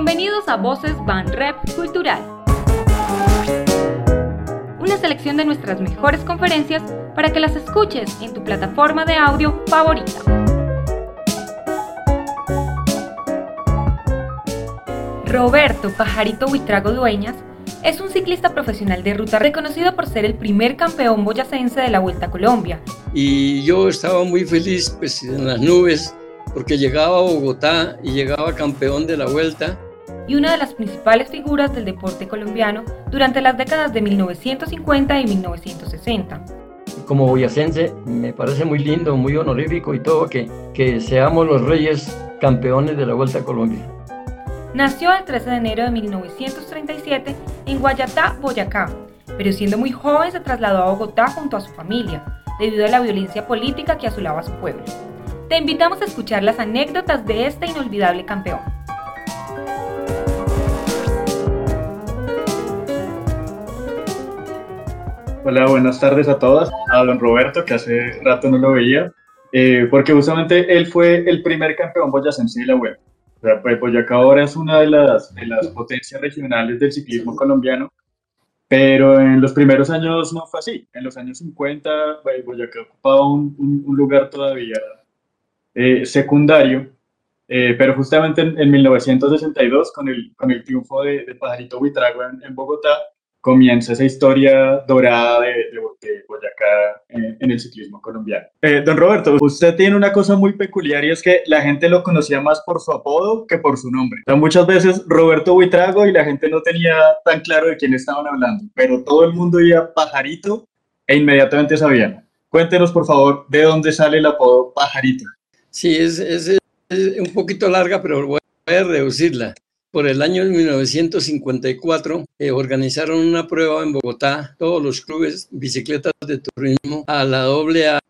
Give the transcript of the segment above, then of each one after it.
Bienvenidos a Voces Van Rep Cultural. Una selección de nuestras mejores conferencias para que las escuches en tu plataforma de audio favorita. Roberto Pajarito Huitrago Dueñas es un ciclista profesional de ruta reconocido por ser el primer campeón boyacense de la Vuelta a Colombia. Y yo estaba muy feliz pues, en las nubes porque llegaba a Bogotá y llegaba campeón de la Vuelta. Y una de las principales figuras del deporte colombiano durante las décadas de 1950 y 1960. Como boyacense me parece muy lindo, muy honorífico y todo que, que seamos los reyes campeones de la Vuelta a Colombia. Nació el 13 de enero de 1937 en Guayatá, Boyacá, pero siendo muy joven se trasladó a Bogotá junto a su familia, debido a la violencia política que asolaba su pueblo. Te invitamos a escuchar las anécdotas de este inolvidable campeón. Hola, buenas tardes a todas. A don Roberto, que hace rato no lo veía, eh, porque justamente él fue el primer campeón boyacense de la web. O sea, pues Boyacá ahora es una de las, de las potencias regionales del ciclismo colombiano, pero en los primeros años no fue así. En los años 50, pues, Boyacá ocupaba un, un, lugar todavía eh, secundario, eh, pero justamente en, 1962, con el, con el triunfo de, de Pajarito Buitrago en Bogotá, comienza esa historia dorada de, de, Boyacá en, el ciclismo colombiano. Eh, don Roberto, usted tiene una cosa muy peculiar y es que la gente lo conocía más por su apodo que por su nombre. muchas veces Roberto Buitrago y la gente no tenía tan claro de quién estaban hablando, pero todo el mundo iba pajarito e inmediatamente sabían. Cuéntenos, por favor, de dónde sale el apodo pajarito. Sí, es, es un poquito larga, pero voy a reducirla por el año 1954 eh, organizaron una prueba en Bogotá, todos los clubes bicicletas de turismo, a la doble a,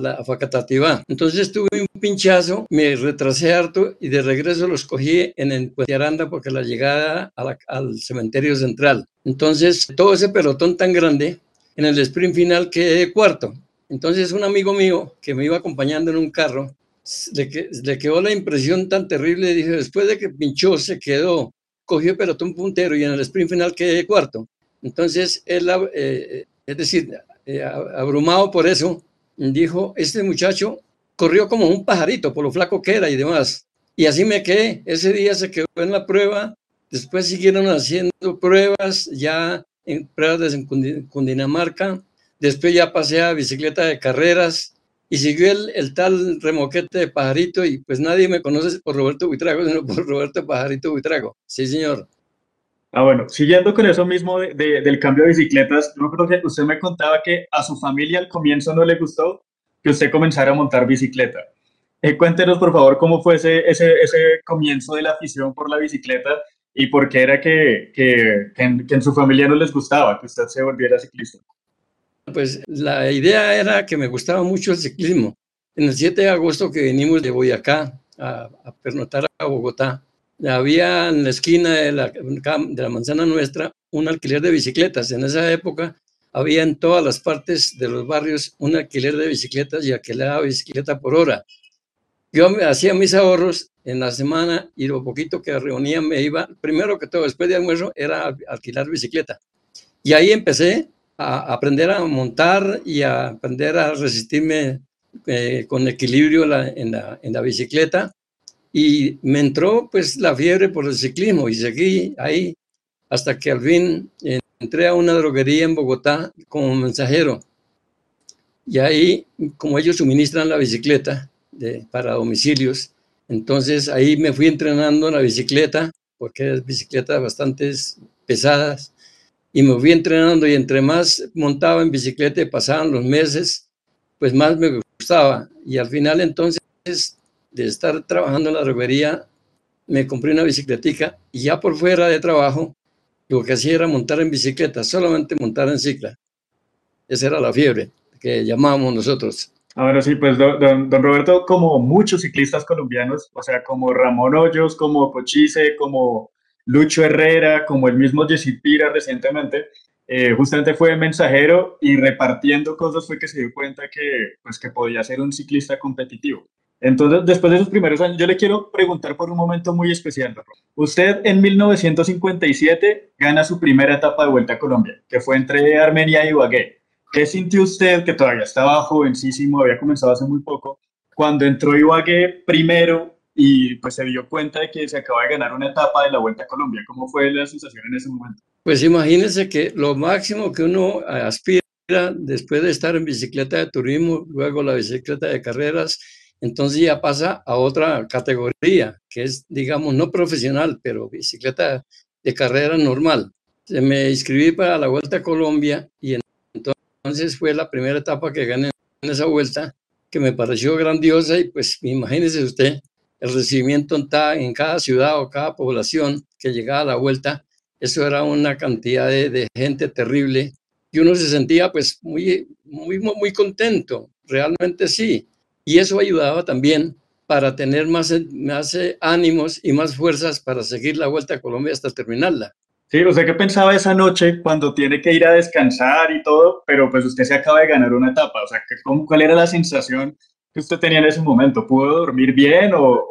la Facatativá. Entonces tuve un pinchazo, me retrasé harto y de regreso los cogí en el Aranda porque la llegada al cementerio central. Entonces todo ese pelotón tan grande, en el sprint final quedé cuarto. Entonces un amigo mío que me iba acompañando en un carro le, quedó la impresión tan terrible, dije, después de que pinchó, se quedó, cogió el pelotón puntero y en el sprint final quedé cuarto. Entonces, él, eh, es decir, eh, abrumado por eso, dijo, este muchacho corrió como un pajarito por lo flaco que era y demás. Y así me quedé. Ese día se quedó en la prueba. Después siguieron haciendo pruebas ya en pruebas de Cundinamarca. Después ya pasé a bicicleta de carreras y siguió el, el, tal remoquete de Pajarito y pues nadie me conoce por Roberto Buitrago, sino por Roberto Pajarito Buitrago. Sí, señor. Ah, bueno, siguiendo con eso mismo de, del cambio de bicicletas, yo creo que usted me contaba que a su familia al comienzo no le gustó que usted comenzara a montar bicicleta. Eh, cuéntenos, por favor, cómo fue ese, ese, ese, comienzo de la afición por la bicicleta y por qué era que, que, que, en, que en su familia no les gustaba que usted se volviera ciclista. Pues la idea era que me gustaba mucho el ciclismo. En el 7 de agosto que venimos de Boyacá a, a pernotar a Bogotá, había en la esquina de la, manzana nuestra un alquiler de bicicletas. En esa época había en todas las partes de los barrios un alquiler de bicicletas y alquilaba bicicleta por hora. Yo hacía mis ahorros en la semana y lo poquito que reunía me iba, primero que todo, después de almuerzo, era alquilar bicicleta. Y ahí empecé a aprender a montar y a aprender a resistirme eh, con equilibrio en, la, en, la, bicicleta. Y me entró pues la fiebre por el ciclismo y seguí ahí hasta que al fin entré a una droguería en Bogotá como mensajero. Y ahí, como ellos suministran la bicicleta para domicilios, entonces ahí me fui entrenando en la bicicleta, porque es bicicletas bastante pesadas, y me fui entrenando y entre más montaba en bicicleta y pasaban los meses, pues más me gustaba. Y al final entonces de estar trabajando en la robería, me compré una bicicletica y ya por fuera de trabajo, lo que hacía era montar en bicicleta, solamente montar en cicla. Esa era la fiebre que llamábamos nosotros. Ahora sí, pues don, don, Roberto, como muchos ciclistas colombianos, o sea, como Ramón Hoyos, como Cochise, como Lucho Herrera, como el mismo Jesse Pira recientemente, eh, justamente fue mensajero y repartiendo cosas fue que se dio cuenta que, pues, que podía ser un ciclista competitivo. Entonces, después de esos primeros años, yo le quiero preguntar por un momento muy especial. Usted en 1957 gana su primera etapa de Vuelta a Colombia, que fue entre Armenia y Ibagué. ¿Qué sintió usted, que todavía estaba jovencísimo, había comenzado hace muy poco, cuando entró Ibagué primero y pues se dio cuenta de que se acaba de ganar una etapa de la Vuelta a Colombia? ¿Cómo fue la sensación en ese momento? Pues imagínese que lo máximo que uno aspira después de estar en bicicleta de turismo, luego la bicicleta de carreras, entonces ya pasa a otra categoría, que es, digamos, no profesional, pero bicicleta de carrera normal. Me inscribí para la Vuelta a Colombia y entonces fue la primera etapa que gané en esa vuelta, que me pareció grandiosa y pues imagínese usted el recibimiento en cada ciudad o cada población que llegaba a la vuelta, eso era una cantidad de, de gente terrible y uno se sentía pues muy, muy, muy contento, realmente sí. Y eso ayudaba también para tener más, más eh, ánimos y más fuerzas para seguir la Vuelta a Colombia hasta terminarla. Sí, o sea, ¿qué pensaba esa noche cuando tiene que ir a descansar y todo, pero pues usted se acaba de ganar una etapa? O sea, ¿cuál era la sensación que usted tenía en ese momento? ¿Pudo dormir bien o,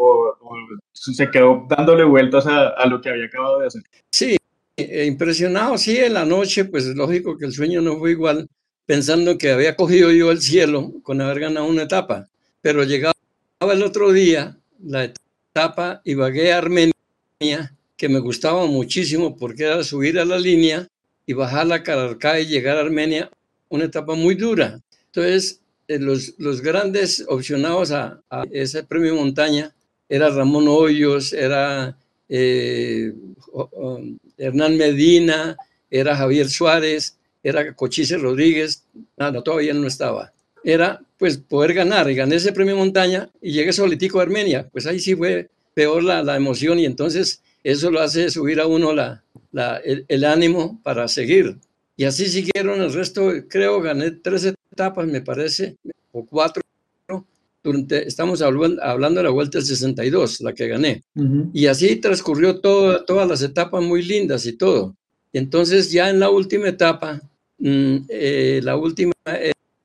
se quedó dándole vueltas a, lo que había acabado de hacer? Sí, eh, impresionado, sí, en la noche, pues lógico que el sueño no fue igual, pensando que había cogido yo el cielo con haber ganado una etapa, pero llegaba el otro día, la etapa Ibagué Armenia, que me gustaba muchísimo porque era subir a la línea y bajar la Cararca y llegar a Armenia, una etapa muy dura. Entonces, los, los grandes opcionados a, ese premio montaña era Ramón Hoyos, era eh, Hernán Medina, era Javier Suárez, era Cochise Rodríguez, nada, todavía no estaba. Era pues poder ganar y gané ese premio montaña y llegué solitico a Armenia, pues ahí sí fue peor la, emoción y entonces eso lo hace subir a uno la, el, ánimo para seguir. Y así siguieron el resto, creo, gané tres etapas, me parece, o cuatro. Durante, estamos hablando, hablando de la Vuelta del 62, la que gané. Uh -huh. Y así transcurrió todo, todas las etapas muy lindas y todo. Entonces ya en la última etapa, mmm, eh, la última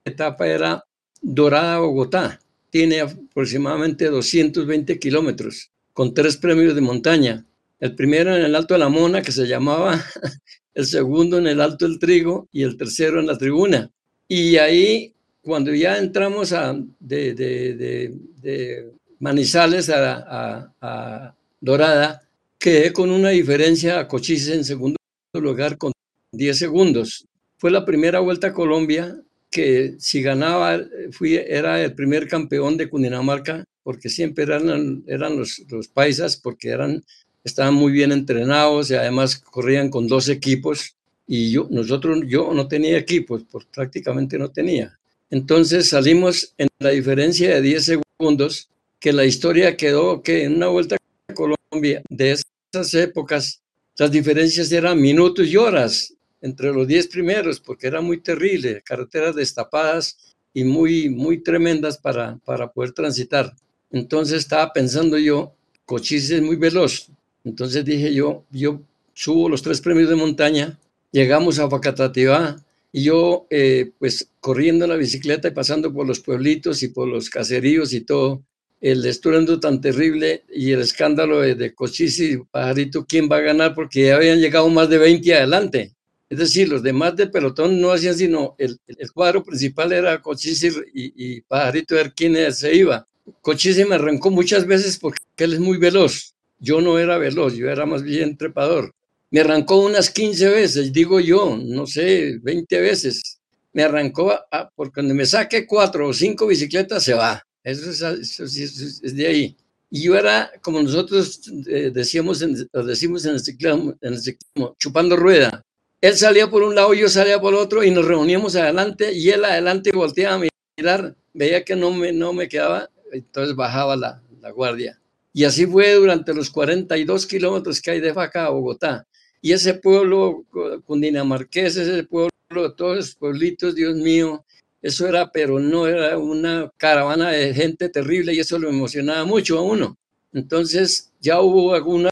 etapa era Dorada Bogotá. Tiene aproximadamente 220 kilómetros, con tres premios de montaña. El primero en el Alto de la Mona, que se llamaba, el segundo en el Alto del Trigo y el tercero en la Tribuna. Y ahí, cuando ya entramos a, de, de, de, Manizales a, a, a, Dorada, quedé con una diferencia a Cochise en segundo lugar con 10 segundos. Fue la primera vuelta a Colombia que si ganaba fui, era el primer campeón de Cundinamarca, porque siempre eran, eran los, los paisas, porque eran estaban muy bien entrenados y además corrían con dos equipos y yo, nosotros, yo no tenía equipos, pues prácticamente no tenía. Entonces salimos en la diferencia de 10 segundos, que la historia quedó que en una vuelta a Colombia de esas épocas, las diferencias eran minutos y horas entre los 10 primeros, porque era muy terrible, carreteras destapadas y muy, muy tremendas para, para poder transitar. Entonces estaba pensando yo, Cochise es muy veloz, entonces dije yo, yo subo los tres premios de montaña, llegamos a Facatativá y yo eh, pues corriendo en la bicicleta y pasando por los pueblitos y por los caseríos y todo, el estruendo tan terrible y el escándalo de, de Cochise y Pajarito, ¿quién va a ganar? Porque ya habían llegado más de 20 adelante. Es decir, los demás de pelotón no hacían sino, el, cuadro principal era Cochise y, y Pajarito ver quién se iba. Cochise me arrancó muchas veces porque él es muy veloz yo no era veloz, yo era más bien trepador. Me arrancó unas 15 veces, digo yo, no sé, 20 veces. Me arrancó, a, porque cuando me saque cuatro o cinco bicicletas se va. Eso es, eso es, eso es de ahí. Y yo era, como nosotros eh, decíamos en, decimos en el, ciclismo, en el ciclismo, chupando rueda. Él salía por un lado, yo salía por otro y nos reuníamos adelante y él adelante volteaba a mirar, veía que no me, no me quedaba, entonces bajaba la, la guardia. Y así fue durante los 42 kilómetros que hay de Faca a Bogotá. Y ese pueblo cundinamarqués, ese pueblo, todos esos pueblitos, Dios mío, eso era, pero no era una caravana de gente terrible y eso lo emocionaba mucho a uno. Entonces ya hubo alguna,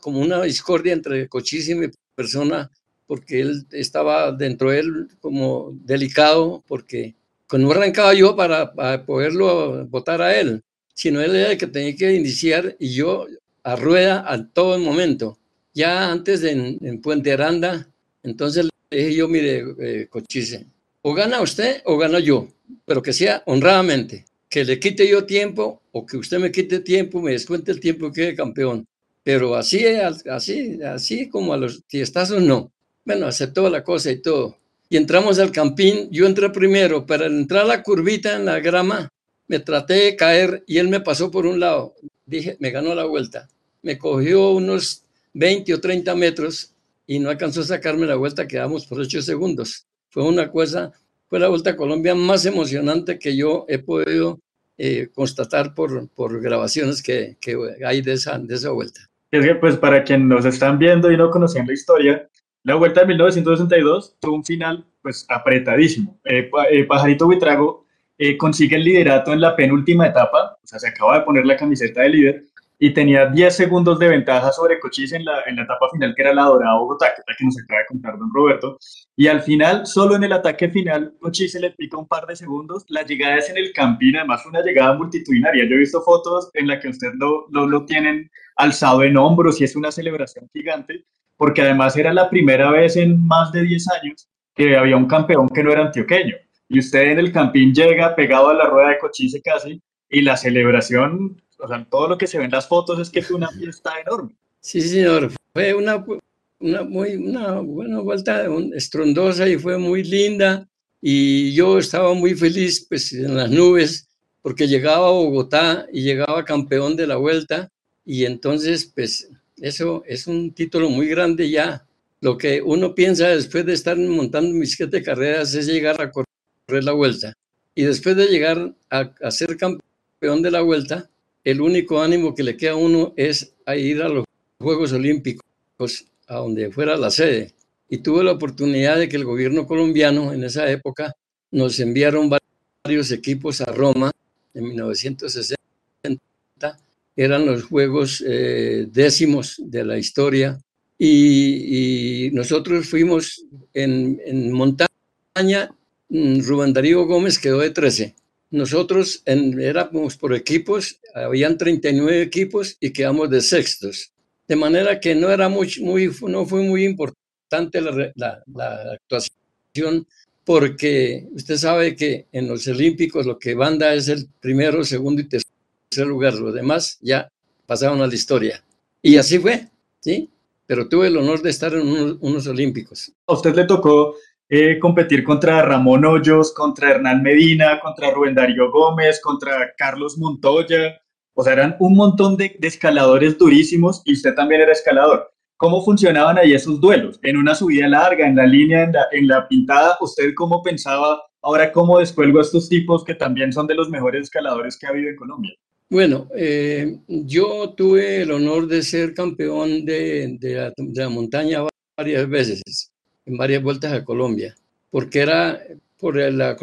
como una discordia entre Cochise y mi persona, porque él estaba dentro de él como delicado, porque no arrancaba yo para, para poderlo votar a él sino él era el que tenía que iniciar y yo a rueda a todo el momento. Ya antes en, Puente Aranda, entonces le dije yo, mire, eh, Cochise, o gana usted o gano yo, pero que sea honradamente, que le quite yo tiempo o que usted me quite tiempo, me descuente el tiempo que quede campeón. Pero así, así, así como a los tiestazos, no. Bueno, aceptó la cosa y todo. Y entramos al campín, yo entré primero, para entrar a la curvita en la grama, me traté de caer y él me pasó por un lado. Dije, me ganó la vuelta. Me cogió unos 20 o 30 metros y no alcanzó a sacarme la vuelta, quedamos por 8 segundos. Fue una cosa, fue la Vuelta a Colombia más emocionante que yo he podido eh, constatar por, por grabaciones que, que, hay de esa, de esa vuelta. Es que, pues, para quien nos están viendo y no conocían la historia, la Vuelta de 1962 tuvo un final, pues, apretadísimo. Eh, eh, Pajarito Buitrago eh, consigue el liderato en la penúltima etapa, o sea, se acaba de poner la camiseta de líder y tenía 10 segundos de ventaja sobre Cochise en la, en la etapa final, que era la Dorada Bogotá, que que nos acaba de contar don Roberto. Y al final, solo en el ataque final, Cochise le pica un par de segundos. La llegada es en el Campín, además una llegada multitudinaria. Yo he visto fotos en las que usted lo, lo, lo tienen alzado en hombros y es una celebración gigante, porque además era la primera vez en más de 10 años que había un campeón que no era antioqueño y usted en el campín llega pegado a la rueda de cochise casi y la celebración, o sea, todo lo que se ve en las fotos es que fue una fiesta enorme. Sí, señor, fue una, una, muy, una buena vuelta estrondosa y fue muy linda y yo estaba muy feliz pues en las nubes porque llegaba a Bogotá y llegaba campeón de la vuelta y entonces pues eso es un título muy grande ya. Lo que uno piensa después de estar montando mis siete carreras es llegar a correr la vuelta. Y después de llegar a, ser campeón de la vuelta, el único ánimo que le queda a uno es ir a los Juegos Olímpicos, a donde fuera la sede. Y tuve la oportunidad de que el gobierno colombiano en esa época nos enviaron varios equipos a Roma en 1960. Eran los Juegos eh, décimos de la historia. Y, nosotros fuimos en, en montaña Mm, Rubén Darío Gómez quedó de 13. Nosotros éramos por equipos, habían 39 equipos y quedamos de sextos. De manera que no, era muy, muy, no fue muy importante la, la, actuación porque usted sabe que en los Olímpicos lo que banda es el primero, segundo y tercer lugar. Los demás ya pasaron a la historia. Y así fue, ¿sí? Pero tuve el honor de estar en unos, unos Olímpicos. A usted le tocó eh, competir contra Ramón Hoyos, contra Hernán Medina, contra Rubén Darío Gómez, contra Carlos Montoya. O sea, eran un montón de, escaladores durísimos y usted también era escalador. ¿Cómo funcionaban ahí esos duelos? En una subida larga, en la línea, en la, en la pintada, ¿usted cómo pensaba ahora cómo descuelgo a estos tipos que también son de los mejores escaladores que ha habido en Colombia? Bueno, eh, yo tuve el honor de ser campeón de, de, la, montaña varias veces en varias vueltas a Colombia, porque era por, la,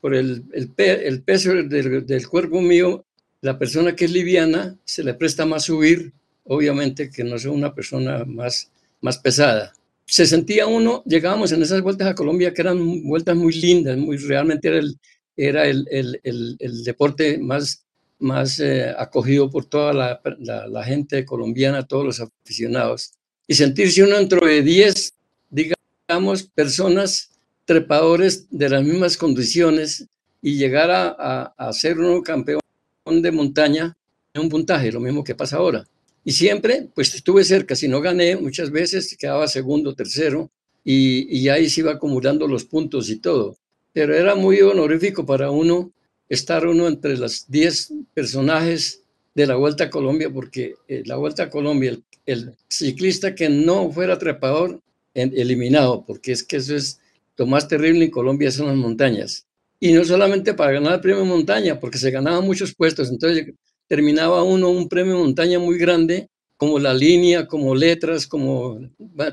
por el, el, peso del, del, cuerpo mío, la persona que es liviana se le presta más subir, obviamente que no soy una persona más, más pesada. Se sentía uno, llegábamos en esas vueltas a Colombia que eran vueltas muy lindas, muy, realmente era el, era el, el, el deporte más, más eh, acogido por toda la, la, la, gente colombiana, todos los aficionados. Y sentirse uno dentro de 10 digamos, personas trepadores de las mismas condiciones y llegar a, a, ser un campeón de montaña en un puntaje, lo mismo que pasa ahora. Y siempre, pues estuve cerca, si no gané, muchas veces quedaba segundo, tercero, y, y ahí se iba acumulando los puntos y todo. Pero era muy honorífico para uno estar uno entre los 10 personajes de la Vuelta a Colombia, porque eh, la Vuelta a Colombia, el, ciclista que no fuera trepador eliminado, porque es que eso es lo más terrible en Colombia son las montañas. Y no solamente para ganar el premio montaña, porque se ganaban muchos puestos, entonces terminaba uno un premio montaña muy grande, como la línea, como letras, como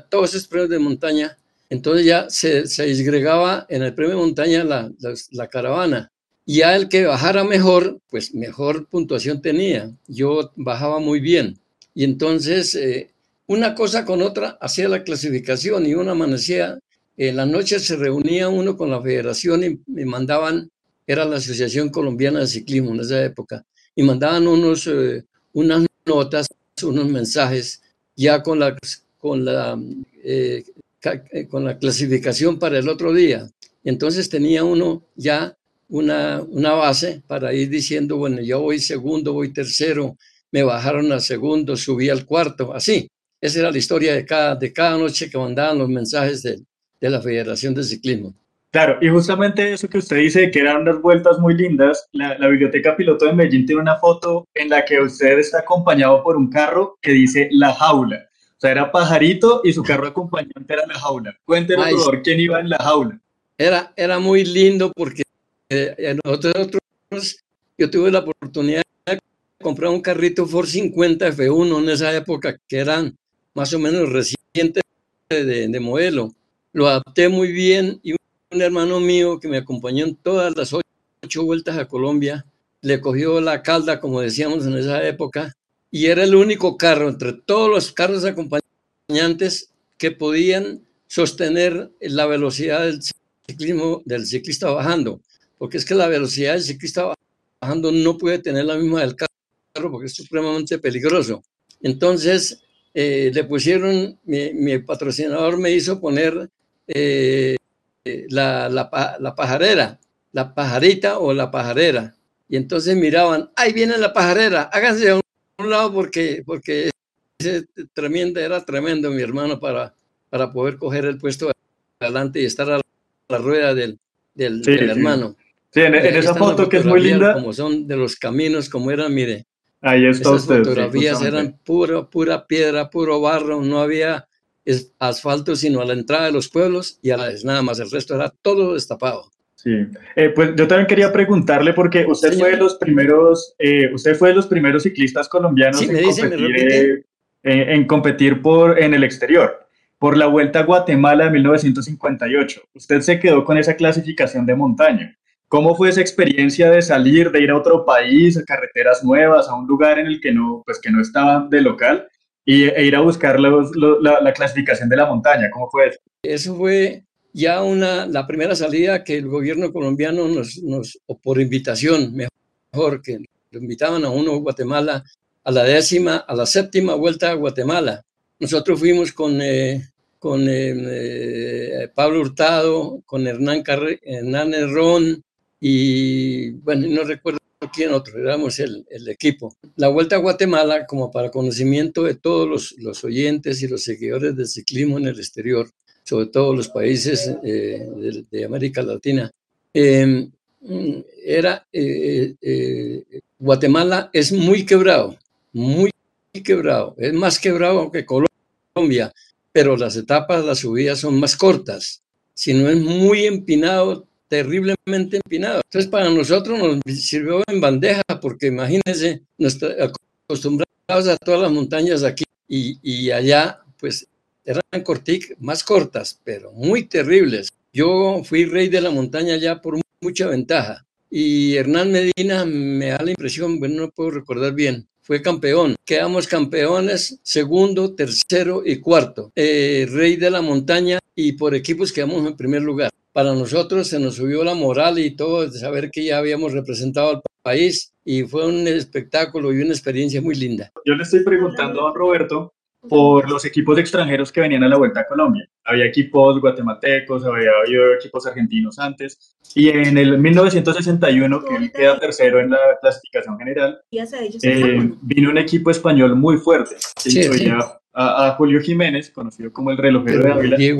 todos esos premios de montaña. Entonces ya se, se disgregaba en el premio montaña la, la, caravana. Y ya el que bajara mejor, pues mejor puntuación tenía. Yo bajaba muy bien. Y entonces eh, una cosa con otra hacía la clasificación y una amanecía, en la noche se reunía uno con la federación y me mandaban, era la Asociación Colombiana de Ciclismo en esa época, y mandaban unos, eh, unas notas, unos mensajes ya con la, con la, eh, con la clasificación para el otro día. Entonces tenía uno ya una, una base para ir diciendo, bueno, yo voy segundo, voy tercero, me bajaron al segundo, subí al cuarto, así. Esa era la historia de cada, de cada noche que mandaban los mensajes de, de la Federación de Ciclismo. Claro, y justamente eso que usted dice, que eran unas vueltas muy lindas, la, la, Biblioteca Piloto de Medellín tiene una foto en la que usted está acompañado por un carro que dice La Jaula. O sea, era Pajarito y su carro acompañante era La Jaula. Cuéntenos, por favor, quién iba en La Jaula. Era, era muy lindo porque eh, nosotros, yo tuve la oportunidad de comprar un carrito Ford 50 F1 en esa época, que eran más o menos recientes de, de modelo. Lo adapté muy bien y un hermano mío que me acompañó en todas las ocho vueltas a Colombia, le cogió la calda, como decíamos en esa época, y era el único carro entre todos los carros acompañantes que podían sostener la velocidad del ciclismo del ciclista bajando, porque es que la velocidad del ciclista bajando no puede tener la misma del carro porque es supremamente peligroso. Entonces, eh, le pusieron, mi, mi, patrocinador me hizo poner eh, la, la, la, pajarera, la pajarita o la pajarera. Y entonces miraban, ahí viene la pajarera, háganse a un lado porque, porque ese tremendo, era tremendo mi hermano para, para poder coger el puesto adelante y estar a la rueda del, del, sí, del sí. hermano. Sí, en, en esa foto que es muy linda. Como son de los caminos, como eran, mire. Ahí está Esas usted. fotografías eran pura, pura piedra, puro barro, no había asfalto sino a la entrada de los pueblos y a la nada más, el resto era todo destapado. Sí, eh, pues yo también quería preguntarle porque usted Señor. fue de los primeros, eh, usted fue de los primeros ciclistas colombianos sí, en, competir, eh, en, en, competir por en el exterior, por la Vuelta a Guatemala de 1958. Usted se quedó con esa clasificación de montaña. ¿Cómo fue esa experiencia de salir, de ir a otro país, a carreteras nuevas, a un lugar en el que no, pues que no estaba de local? y, e ir a buscar los, los, la, la, clasificación de la montaña. ¿Cómo fue eso? Eso fue ya una, la primera salida que el gobierno colombiano nos, nos o por invitación, mejor que lo invitaban a uno a Guatemala a la décima, a la séptima vuelta a Guatemala. Nosotros fuimos con, eh, con eh, Pablo Hurtado, con Hernán, Carre, Hernán Herrón y, bueno, no recuerdo quién otro, éramos el, el, equipo. La Vuelta a Guatemala, como para conocimiento de todos los, los, oyentes y los seguidores del ciclismo en el exterior, sobre todo los países eh, de, de, América Latina, eh, era, eh, Guatemala es muy quebrado, muy quebrado, es más quebrado que Colombia, pero las etapas, las subidas son más cortas. Si no es muy empinado, terriblemente empinado. Entonces, para nosotros nos sirvió en bandeja, porque imagínense, nos acostumbrados a todas las montañas aquí y, y allá, pues eran cortic más cortas, pero muy terribles. Yo fui rey de la montaña ya por mucha ventaja. Y Hernán Medina me da la impresión, bueno, no puedo recordar bien, fue campeón. Quedamos campeones segundo, tercero y cuarto. Eh, rey de la montaña y por equipos quedamos en primer lugar para nosotros se nos subió la moral y todo de saber que ya habíamos representado al país y fue un espectáculo y una experiencia muy linda. Yo le estoy preguntando a don Roberto por los equipos extranjeros que venían a la Vuelta a Colombia. Había equipos guatemaltecos, había habido equipos argentinos antes, y en el 1961, que él queda tercero en la clasificación general, eh, vino un equipo español muy fuerte, que sí, sí. A, a, Julio Jiménez, conocido como el relojero de Ávila, Diego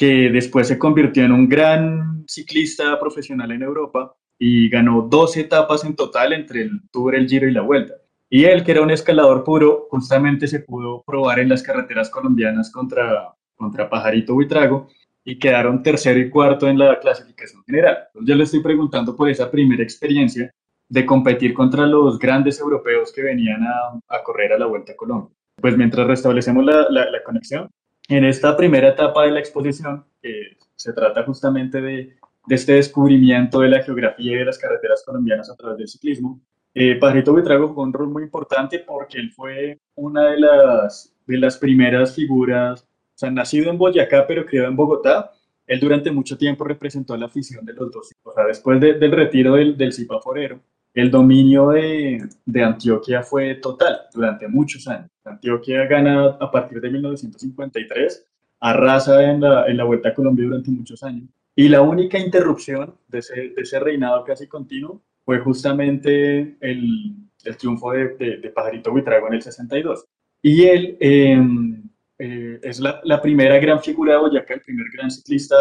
que después se convirtió en un gran ciclista profesional en Europa y ganó dos etapas en total entre el Tour, el Giro y la Vuelta. Y él, que era un escalador puro, justamente se pudo probar en las carreteras colombianas contra, contra Pajarito Buitrago y quedaron tercero y cuarto en la clasificación general. Entonces, yo le estoy preguntando por esa primera experiencia de competir contra los grandes europeos que venían a, a correr a la Vuelta a Colombia. Pues mientras restablecemos la, la, la conexión, en esta primera etapa de la exposición, eh, se trata justamente de, este descubrimiento de la geografía y de las carreteras colombianas a través del ciclismo. Eh, Pajarito Buitrago jugó un rol muy importante porque él fue una de las, de las primeras figuras, o sea, nacido en Boyacá, pero criado en Bogotá. Él durante mucho tiempo representó la afición de los dos. O sea, después de, del retiro del, del Cipa Forero, el dominio de, Antioquia fue total durante muchos años. Antioquia gana a partir de 1953, arrasa en la, en la Vuelta a Colombia durante muchos años. Y la única interrupción de ese, reinado casi continuo fue justamente el, triunfo de, de, Pajarito Buitrago en el 62. Y él em, eh, es la, primera gran figura de Boyacá, el primer gran ciclista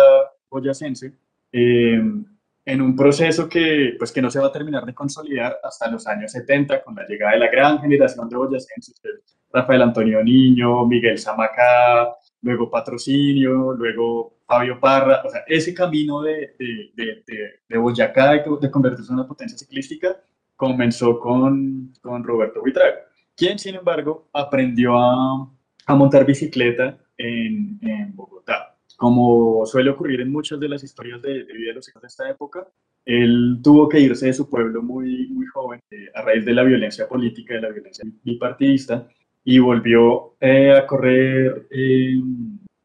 boyacense. Eh, en un proceso que, pues, que no se va a terminar de consolidar hasta los años 70, con la llegada de la gran generación de boyacenses, Rafael Antonio Niño, Miguel Zamacá, luego Patrocinio, luego Fabio Parra, o sea, ese camino de, de, de, Boyacá, de, convertirse en una potencia ciclística, comenzó con, con Roberto Buitrago, quien, sin embargo, aprendió a, a montar bicicleta en, en Bogotá como suele ocurrir en muchas de las historias de, vida de los hijos de esta época, él tuvo que irse de su pueblo muy, muy joven eh, a raíz de la violencia política, de la violencia bipartidista, y volvió eh, a correr eh,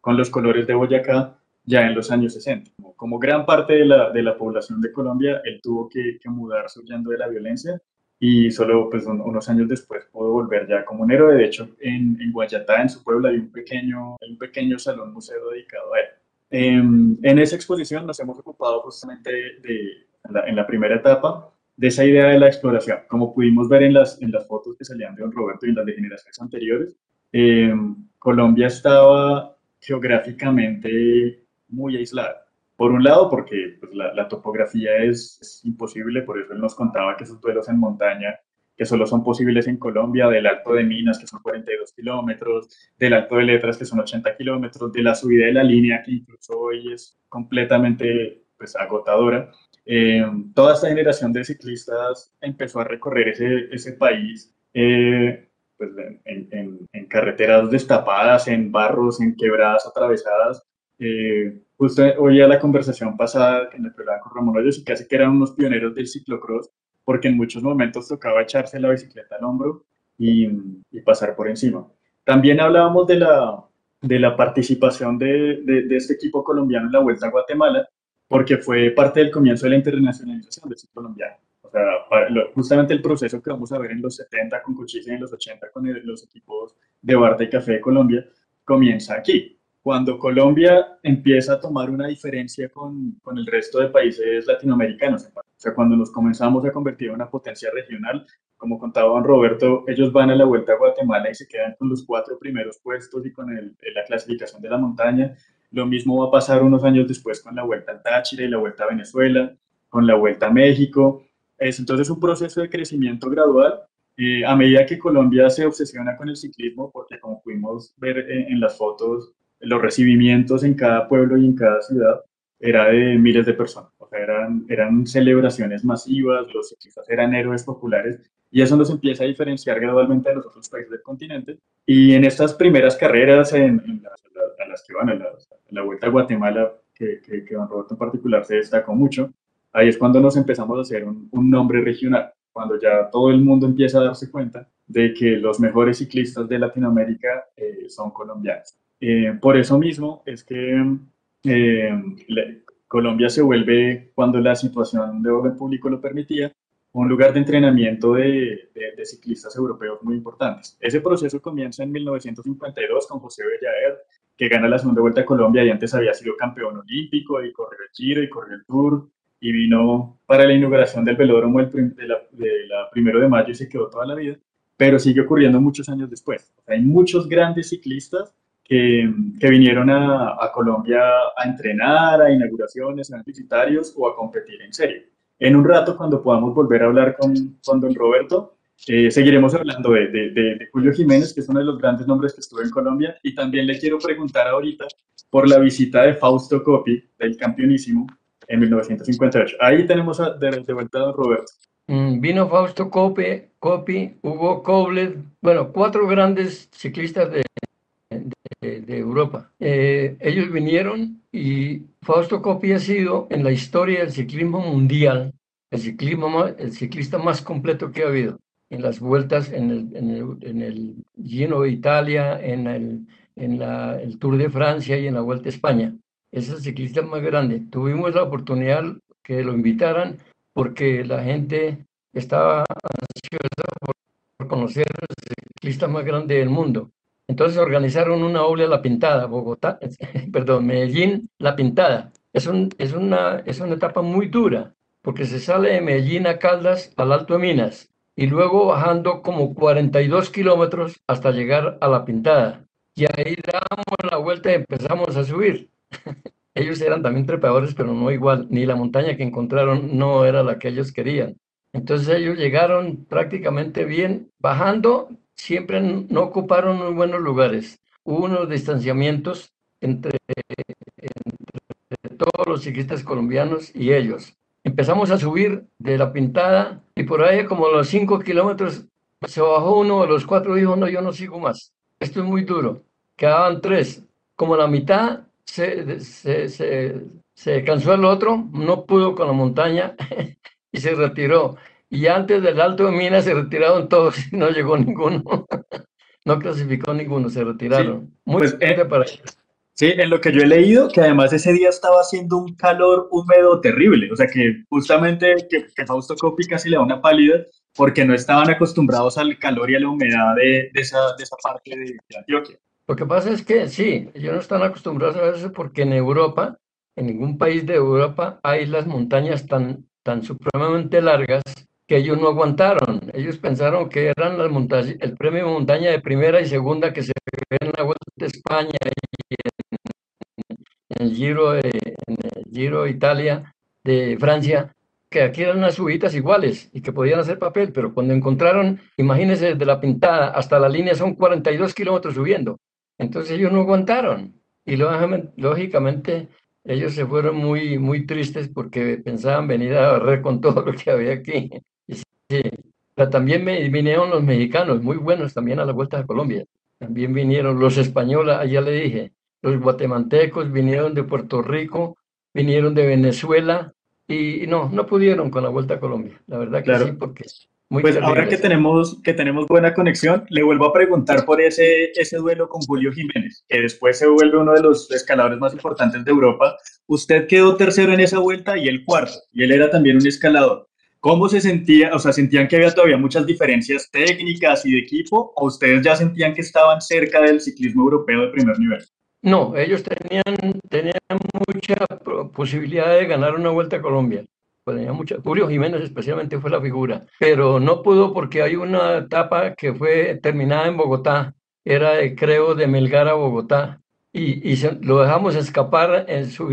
con los colores de Boyacá ya en los años 60. Como, gran parte de la, de la, población de Colombia, él tuvo que, que mudarse huyendo de la violencia y solo pues, unos años después pudo volver ya como un héroe. De hecho, en, en Guayatá, en su pueblo, hay un pequeño, un pequeño salón museo dedicado a él. Em, en esa exposición nos hemos ocupado justamente de, en, la, primera etapa de esa idea de la exploración. Como pudimos ver en las, en las fotos que salían de Don Roberto y en las de generaciones anteriores, em, Colombia estaba geográficamente muy aislada. Por un lado, porque pues, la, topografía es, imposible, por eso él nos contaba que esos duelos en montaña, que solo son posibles en Colombia, del Alto de Minas, que son 42 kilómetros, del Alto de Letras, que son 80 kilómetros, de la subida de la línea, que incluso hoy es completamente pues, agotadora. Eh, toda esta generación de ciclistas empezó a recorrer ese, ese país eh, pues, en, en, carreteras destapadas, en barros, en quebradas atravesadas, eh, justo oía la conversación pasada en el programa con Ramón Hoyos y casi que eran unos pioneros del ciclocross, porque en muchos momentos tocaba echarse la bicicleta al hombro y, pasar por encima. También hablábamos de la, de la participación de, de, este equipo colombiano en la Vuelta a Guatemala, porque fue parte del comienzo de la internacionalización del ciclo colombiano. O sea, justamente el proceso que vamos a ver en los 70 con Cuchilla y en los 80 con los equipos de Barta y Café de Colombia comienza aquí cuando Colombia empieza a tomar una diferencia con, con, el resto de países latinoamericanos. O sea, cuando nos comenzamos a convertir en una potencia regional, como contaba don Roberto, ellos van a la vuelta a Guatemala y se quedan con los cuatro primeros puestos y con el, la clasificación de la montaña. Lo mismo va a pasar unos años después con la vuelta al Táchira y la vuelta a Venezuela, con la vuelta a México. Es entonces un proceso de crecimiento gradual eh, a medida que Colombia se obsesiona con el ciclismo, porque como pudimos ver en, en las fotos, los recibimientos en cada pueblo y en cada ciudad era de miles de personas. O sea, eran, celebraciones masivas, los ciclistas eran héroes populares y eso nos empieza a diferenciar gradualmente de los otros países del continente. Y en estas primeras carreras, en, las, a las que van, a la, Vuelta a Guatemala, que, que, Don Roberto en particular se destacó mucho, ahí es cuando nos empezamos a hacer un, un nombre regional, cuando ya todo el mundo empieza a darse cuenta de que los mejores ciclistas de Latinoamérica eh, son colombianos. Eh, por eso mismo es que eh, Colombia se vuelve, cuando la situación de orden público lo permitía, un lugar de entrenamiento de, de, ciclistas europeos muy importantes. Ese proceso comienza en 1952 con José Bellaer, que gana la segunda vuelta a Colombia y antes había sido campeón olímpico y corrió el Giro y corrió el Tour y vino para la inauguración del velódromo de la, de la primero de mayo y se quedó toda la vida, pero sigue ocurriendo muchos años después. hay muchos grandes ciclistas que, que vinieron a, a, Colombia a entrenar, a inauguraciones, a publicitarios o a competir en serio. En un rato, cuando podamos volver a hablar con, con don Roberto, eh, seguiremos hablando de, de, de, Julio Jiménez, que es uno de los grandes nombres que estuvo en Colombia, y también le quiero preguntar ahorita por la visita de Fausto Coppi, del campeonísimo, en 1958. Ahí tenemos a, de, vuelta a don Roberto. Mm, vino Fausto Coppi, Coppi Hugo Koblet, bueno, cuatro grandes ciclistas de, de, Europa. Eh, ellos vinieron y Fausto Coppi ha sido en la historia del ciclismo mundial el, ciclismo, el ciclista más completo que ha habido en las vueltas en el, en el, en el Giro de Italia, en, el, en la, el Tour de Francia y en la Vuelta a España. Es el ciclista más grande. Tuvimos la oportunidad que lo invitaran porque la gente estaba ansiosa por, conocer el ciclista más grande del mundo. Entonces organizaron una obra La Pintada, Bogotá, perdón, Medellín, La Pintada. Es, un, es, una, es una etapa muy dura, porque se sale de Medellín a Caldas al Alto de Minas y luego bajando como 42 kilómetros hasta llegar a La Pintada. Y ahí damos la vuelta y empezamos a subir. ellos eran también trepadores, pero no igual, ni la montaña que encontraron no era la que ellos querían. Entonces ellos llegaron prácticamente bien, bajando, siempre no ocuparon muy buenos lugares. Hubo unos distanciamientos entre, todos los ciclistas colombianos y ellos. Empezamos a subir de la pintada y por ahí como los cinco kilómetros se bajó uno de los cuatro y dijo, no, yo no sigo más. Esto es muy duro. Quedaban tres. Como la mitad se, se, se cansó el otro, no pudo con la montaña y se retiró. Y antes del Alto de Minas se retiraron todos y no llegó ninguno. no clasificó ninguno, se retiraron. Muy pues, eh, para ellos. Sí, en lo que yo he leído, que además ese día estaba haciendo un calor húmedo terrible, o sea que justamente que, que Fausto Coppi casi le da una pálida porque no estaban acostumbrados al calor y a la humedad de, de, esa, de esa parte de, de Antioquia. Lo que pasa es que sí, ellos no están acostumbrados a eso porque en Europa, en ningún país de Europa, hay las montañas tan, tan supremamente largas que ellos no aguantaron. Ellos pensaron que eran el premio montaña de primera y segunda que se ve en la Vuelta de España y en, el Giro, el Giro Italia de Francia, que aquí eran unas subidas iguales y que podían hacer papel, pero cuando encontraron, imagínense, desde la pintada hasta la línea son 42 kilómetros subiendo. Entonces ellos no aguantaron y lógicamente ellos se fueron muy, muy tristes porque pensaban venir a barrer con todo lo que había aquí. Sí, pero también me, vinieron los mexicanos, muy buenos también a la vuelta a Colombia. También vinieron los españoles, allá le dije, los guatemaltecos vinieron de Puerto Rico, vinieron de Venezuela y, no, no pudieron con la vuelta a Colombia. La verdad que sí, porque pues ahora que tenemos, que tenemos buena conexión, le vuelvo a preguntar por ese, ese duelo con Julio Jiménez, que después se vuelve uno de los escaladores más importantes de Europa. Usted quedó tercero en esa vuelta y el cuarto, y él era también un escalador. ¿Cómo se sentía? O sea, ¿sentían que había todavía muchas diferencias técnicas y de equipo? ¿O ustedes ya sentían que estaban cerca del ciclismo europeo de primer nivel? No, ellos tenían, tenían mucha posibilidad de ganar una vuelta a Colombia tenía mucha, Julio Jiménez especialmente fue la figura, pero no pudo porque hay una etapa que fue terminada en Bogotá, era creo de Melgar a Bogotá, y, y lo dejamos escapar en su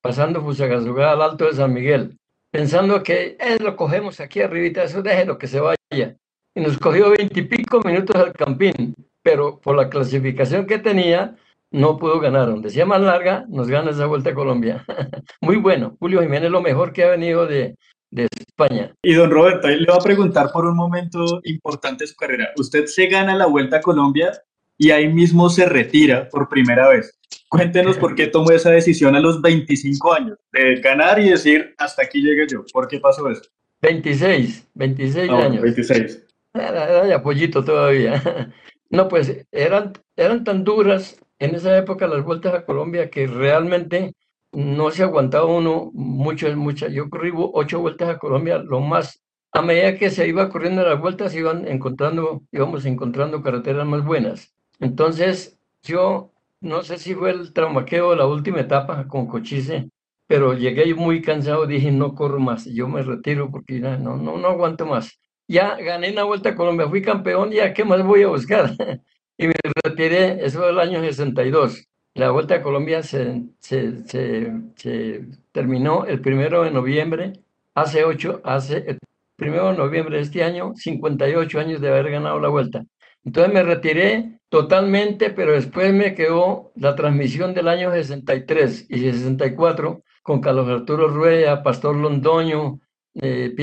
pasando Fusagasugá al Alto de San Miguel, pensando que eh, lo cogemos aquí arribita, eso déjelo que se vaya. Y nos cogió veintipico minutos al campín, pero por la clasificación que tenía, no pudo ganar. Donde sea más larga, nos gana esa vuelta a Colombia. Muy bueno. Julio Jiménez lo mejor que ha venido de, de España. Y don Roberto, ahí le voy a preguntar por un momento importante de su carrera. Usted se gana la vuelta a Colombia y ahí mismo se retira por primera vez. Cuéntenos por qué tomó esa decisión a los 25 años de ganar y decir hasta aquí llegué yo. ¿Por qué pasó eso? 26, 26 años. 26. Era, era apoyito todavía. No, pues eran, eran tan duras en esa época las vueltas a Colombia que realmente no se aguantaba uno mucho, muchas. Yo corrí ocho vueltas a Colombia, lo más, a medida que se iba corriendo las vueltas, iban encontrando, íbamos encontrando carreteras más buenas. Entonces, yo no sé si fue el traumaqueo la última etapa con Cochise, pero llegué muy cansado, dije, no corro más, yo me retiro porque no, no, no aguanto más. Ya gané una vuelta a Colombia, fui campeón, ya qué más voy a buscar. y me retiré, eso fue el año 62. La Vuelta a Colombia se, se, se, terminó el primero de noviembre, hace ocho, hace el primero de noviembre de este año, 58 años de haber ganado la Vuelta. Entonces me retiré totalmente, pero después me quedó la transmisión del año 63 y 64 con Carlos Arturo Rueda, Pastor Londoño, eh,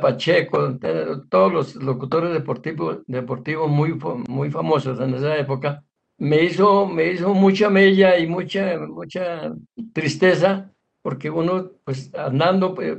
Pacheco, todos los locutores deportivos, deportivos muy, muy famosos en esa época, me hizo, me hizo mucha mella y mucha, mucha tristeza, porque uno, pues andando, pues,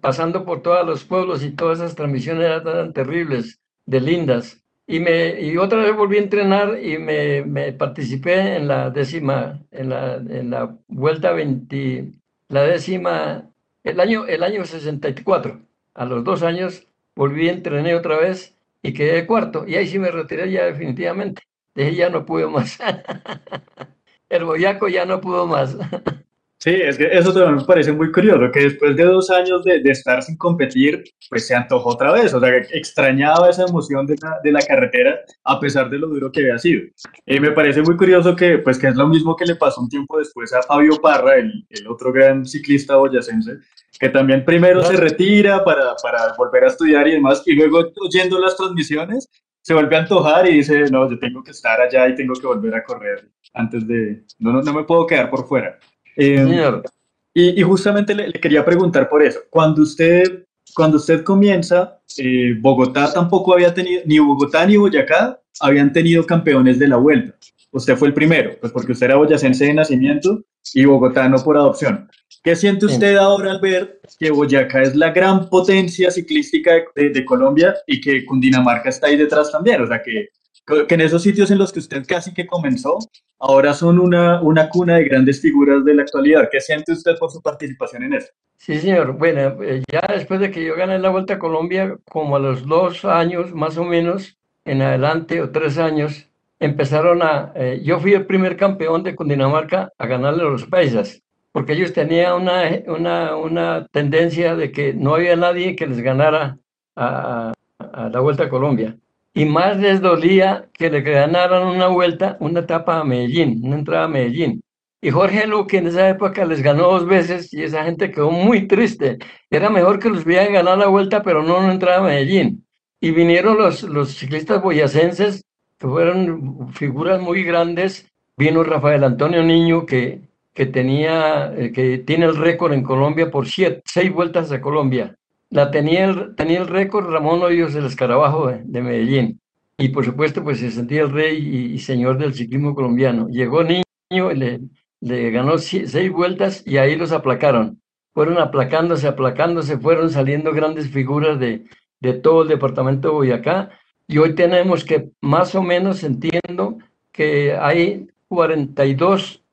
pasando por todos los pueblos y todas esas transmisiones eran tan terribles, de lindas. Y, me, y otra vez volví a entrenar y me, me participé en la décima, en la, en la vuelta 20, la décima el año, el año 64, a los dos años, volví, entrené otra vez y quedé cuarto. Y ahí sí me retiré ya definitivamente. De ya no pude más. El boyaco ya no pudo más. Sí, es que eso también me parece muy curioso, que después de dos años de, de, estar sin competir, pues se antojó otra vez, o sea, extrañaba esa emoción de la, de la carretera a pesar de lo duro que había sido. Y me parece muy curioso que, pues, que es lo mismo que le pasó un tiempo después a Fabio Parra, el, el otro gran ciclista boyacense, que también primero se retira para, para volver a estudiar y demás, y luego oyendo las transmisiones, se vuelve a antojar y dice, no, yo tengo que estar allá y tengo que volver a correr antes de, no, no, no me puedo quedar por fuera. Eh, y, y, justamente le, le, quería preguntar por eso. Cuando usted, cuando usted comienza, eh, Bogotá tampoco había tenido, ni Bogotá ni Boyacá habían tenido campeones de la vuelta. Usted fue el primero, pues porque usted era boyacense de nacimiento y bogotano por adopción. ¿Qué siente usted ahora al ver que Boyacá es la gran potencia ciclística de, de, Colombia y que Cundinamarca está ahí detrás también? O sea, que que en esos sitios en los que usted casi que comenzó, ahora son una, una cuna de grandes figuras de la actualidad. ¿Qué siente usted por su participación en eso? Sí, señor. Bueno, eh, ya después de que yo gané la Vuelta a Colombia, como a los dos años más o menos, en adelante, o tres años, empezaron a... Eh, yo fui el primer campeón de Cundinamarca a ganarle a los paisas, porque ellos tenían una, una, una tendencia de que no había nadie que les ganara a, a la Vuelta a Colombia y más les dolía que le ganaran una vuelta, una etapa a Medellín, una entrada a Medellín. Y Jorge Luque en esa época les ganó dos veces y esa gente quedó muy triste. Era mejor que los hubieran ganado la vuelta, pero no una entrada a Medellín. Y vinieron los, los ciclistas boyacenses, que fueron figuras muy grandes. Vino Rafael Antonio Niño, que, que, tenía, eh, que tiene el récord en Colombia por seis vueltas a Colombia la tenía el, tenía el récord Ramón Hoyos el Escarabajo de, de, Medellín. Y por supuesto, pues se sentía el rey y, y señor del ciclismo colombiano. Llegó niño, le, le ganó seis vueltas y ahí los aplacaron. Fueron aplacándose, aplacándose, fueron saliendo grandes figuras de, de todo el departamento de Boyacá. Y hoy tenemos que más o menos entiendo que hay 42 mmm,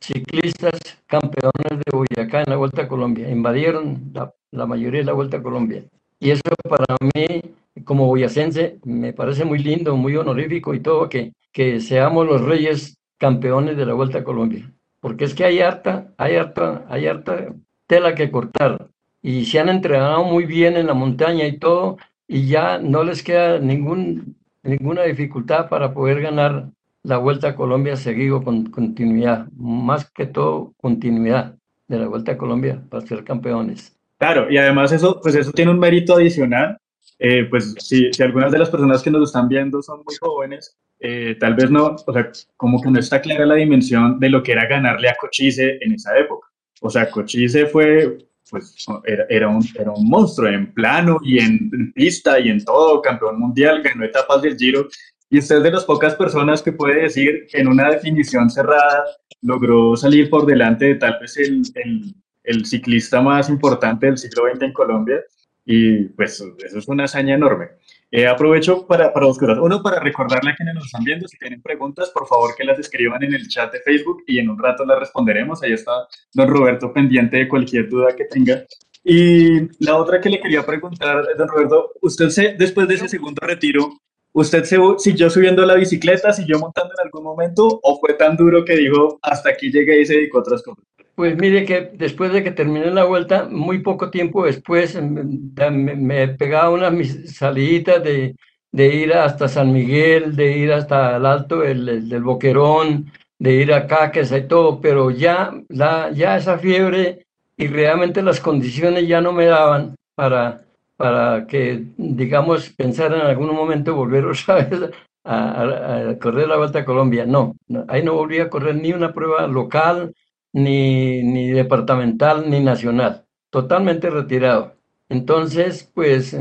ciclistas campeones de Boyacá en la Vuelta a Colombia. Invadieron la mayoría de la Vuelta a Colombia. Y eso para mí, como boyacense, me parece muy lindo, muy honorífico y todo que, que seamos los reyes campeones de la Vuelta a Colombia. Porque es que hay harta, hay harta, hay harta tela que cortar. Y se han entrenado muy bien en la montaña y todo, y ya no les queda ninguna dificultad para poder ganar la Vuelta a Colombia seguido con continuidad. Más que todo, continuidad de la Vuelta a Colombia para ser campeones. Claro, y además eso, pues eso tiene un mérito adicional. Eh, pues si, algunas de las personas que nos están viendo son muy jóvenes, eh, tal vez no, o sea, como que no está clara la dimensión de lo que era ganarle a Cochise en esa época. O sea, Cochise fue, pues, era, era, un, era un monstruo en plano y en, en pista y en todo, campeón mundial, ganó etapas del Giro. Y usted es de las pocas personas que puede decir que en una definición cerrada logró salir por delante de tal vez el, el el ciclista más importante del siglo XX en Colombia y pues eso es una hazaña enorme. Eh, aprovecho para, para dos cosas. Uno, para recordarle a quienes nos están viendo, si tienen preguntas, por favor que las escriban en el chat de Facebook y en un rato las responderemos. Ahí está don Roberto pendiente de cualquier duda que tenga. Y la otra que le quería preguntar, don Roberto, usted se, después de ese segundo retiro, ¿usted se siguió subiendo la bicicleta, siguió montando en algún momento o fue tan duro que dijo hasta aquí llegué y se dedicó a otras cosas? Pues mire que después de que terminé la vuelta, muy poco tiempo después me, me pegaba unas saliditas de, de, ir hasta San Miguel, de ir hasta el alto el, el, del Boquerón, de ir a Caques y todo, pero ya, la, ya esa fiebre y realmente las condiciones ya no me daban para, para que, digamos, pensar en algún momento volver otra vez a, a, correr la Vuelta a Colombia. No, no, ahí no volví a correr ni una prueba local, ni, ni departamental, ni nacional, totalmente retirado. Entonces, pues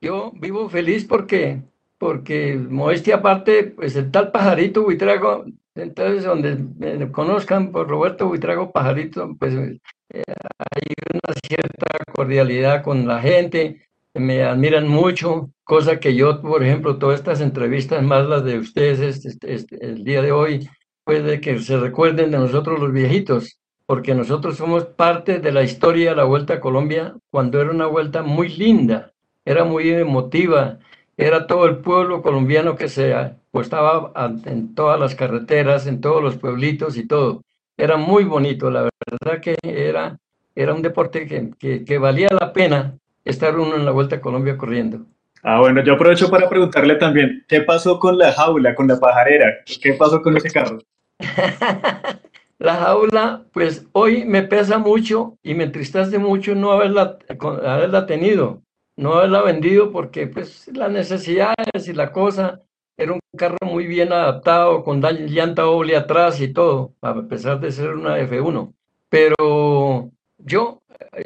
yo vivo feliz porque, porque modestia aparte, pues el tal pajarito Buitrago, entonces donde me conozcan por Roberto Buitrago Pajarito, pues eh, hay una cierta cordialidad con la gente, me admiran mucho, cosa que yo, por ejemplo, todas estas entrevistas, más las de ustedes este, este, el día de hoy, puede que se recuerden de nosotros los viejitos, porque nosotros somos parte de la historia de la Vuelta a Colombia cuando era una vuelta muy linda, era muy emotiva, era todo el pueblo colombiano que se apostaba en todas las carreteras, en todos los pueblitos y todo. Era muy bonito, la verdad que era, era un deporte que, que, valía la pena estar uno en la Vuelta a Colombia corriendo. Ah, bueno, yo aprovecho para preguntarle también, ¿qué pasó con la jaula, con la pajarera? ¿Qué pasó con ese carro? la jaula, pues hoy me pesa mucho y me entristece mucho no haberla, haberla tenido no haberla vendido porque pues las necesidades y la cosa, era un carro muy bien adaptado, con llanta doble atrás y todo, a pesar de ser una F1. Pero yo,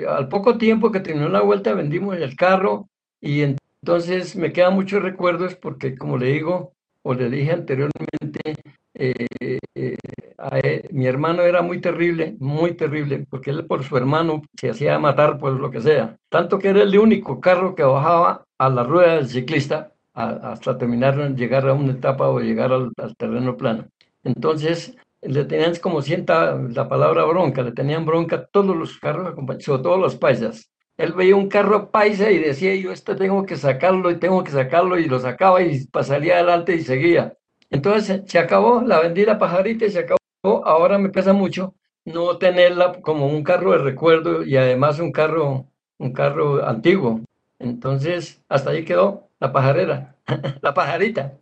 al poco tiempo que terminó la vuelta, vendimos el carro y entonces me quedan muchos recuerdos porque, como le digo, o le dije anteriormente, eh, eh, mi hermano era muy terrible, muy terrible, porque él por su hermano se hacía matar por lo que sea. Tanto que era el único carro que bajaba a la rueda del ciclista hasta terminar, llegar a una etapa o llegar al, terreno plano. Entonces, le tenían como sienta la palabra bronca, le tenían bronca todos los carros, sobre todo los paisas. Él veía un carro paisa y decía, yo este tengo que sacarlo y tengo que sacarlo y lo sacaba y pasaría adelante y seguía. Entonces se acabó, la vendí la pajarita y se acabó ahora me pesa mucho no tenerla como un carro de recuerdo y además un carro, un carro antiguo. Entonces, hasta ahí quedó la pajarera, la pajarita.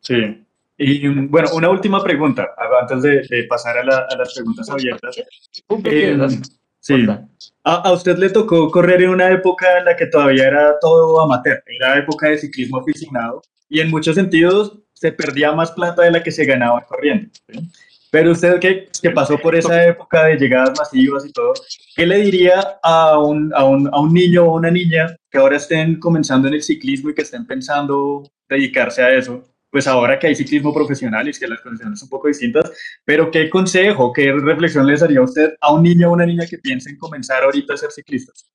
Sí. Y bueno, una última pregunta, antes de, pasar a, las preguntas abiertas. Eh, sí. A, usted le tocó correr en una época en la que todavía era todo amateur, era época de ciclismo aficionado y en muchos sentidos se perdía más plata de la que se ganaba corriendo. Pero usted que, que, pasó por esa época de llegadas masivas y todo, ¿qué le diría a un, a, un, a un niño o una niña que ahora estén comenzando en el ciclismo y que estén pensando dedicarse a eso? Pues ahora que hay ciclismo profesional y que las condiciones son un poco distintas, pero ¿qué consejo, qué reflexión les daría usted a un niño o una niña que piensen comenzar ahorita a ser ciclistas?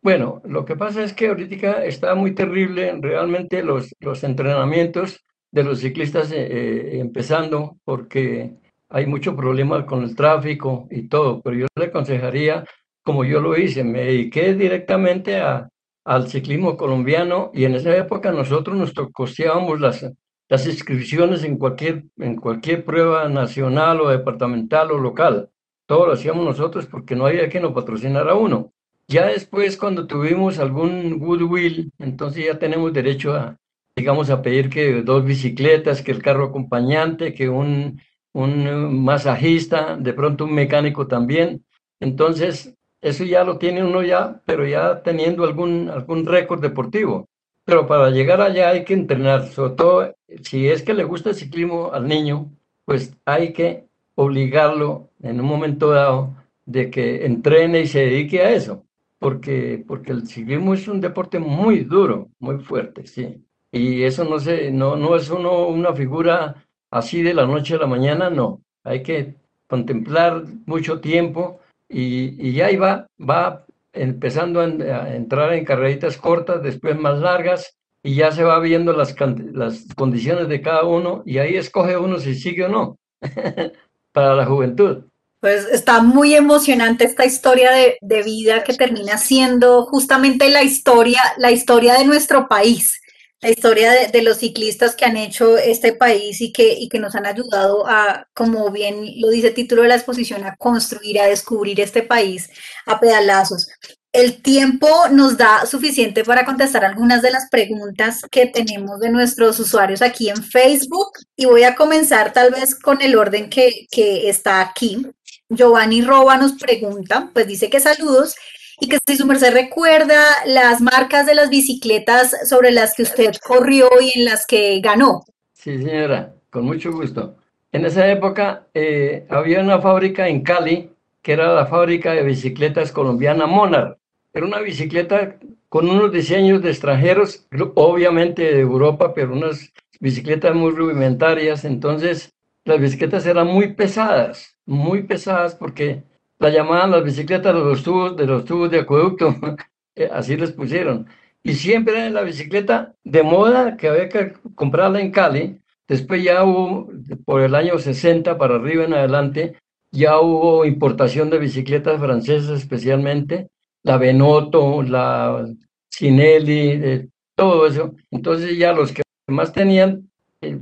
Bueno, lo que pasa es que ahorita está muy terrible realmente los, los entrenamientos de los ciclistas eh, eh, empezando porque hay mucho problema con el tráfico y todo, pero yo le aconsejaría, como yo lo hice, me dediqué directamente a, al ciclismo colombiano y en esa época nosotros nos costeábamos las, las inscripciones en cualquier, en cualquier prueba nacional o departamental o local. Todo lo hacíamos nosotros porque no había quien nos patrocinara uno. Ya después, cuando tuvimos algún goodwill, entonces ya tenemos derecho a, digamos, a pedir que dos bicicletas, que el carro acompañante, que un un masajista, de pronto un mecánico también. Entonces, eso ya lo tiene uno ya, pero ya teniendo algún, algún récord deportivo. Pero para llegar allá hay que entrenar, sobre todo si es que le gusta el ciclismo al niño, pues hay que obligarlo en un momento dado de que entrene y se dedique a eso, porque, porque el ciclismo es un deporte muy duro, muy fuerte, sí. Y eso no, se, no, no es una figura así de la noche a la mañana, no. Hay que contemplar mucho tiempo y, y ya va, va empezando a, entrar en carreritas cortas, después más largas, y ya se va viendo las, las condiciones de cada uno y ahí escoge uno si sigue o no para la juventud. Pues está muy emocionante esta historia de, de, vida que termina siendo justamente la historia, la historia de nuestro país la historia de, los ciclistas que han hecho este país y que, y que nos han ayudado a, como bien lo dice el título de la exposición, a construir, a descubrir este país a pedalazos. El tiempo nos da suficiente para contestar algunas de las preguntas que tenemos de nuestros usuarios aquí en Facebook y voy a comenzar tal vez con el orden que, que está aquí. Giovanni Roba nos pregunta, pues dice que saludos y que si su merced recuerda las marcas de las bicicletas sobre las que usted corrió y en las que ganó. Sí, señora, con mucho gusto. En esa época eh, había una fábrica en Cali que era la fábrica de bicicletas colombiana Monarch. Era una bicicleta con unos diseños de extranjeros, obviamente de Europa, pero unas bicicletas muy rudimentarias. Entonces, las bicicletas eran muy pesadas, muy pesadas porque la llamaban las bicicletas de los tubos de, los tubos de acueducto, eh, así les pusieron. Y siempre era la bicicleta de moda que había que comprarla en Cali. Después ya hubo, por el año 60 para arriba en adelante, ya hubo importación de bicicletas francesas especialmente, la Benotto, la Cinelli, todo eso. Entonces ya los que más tenían eh,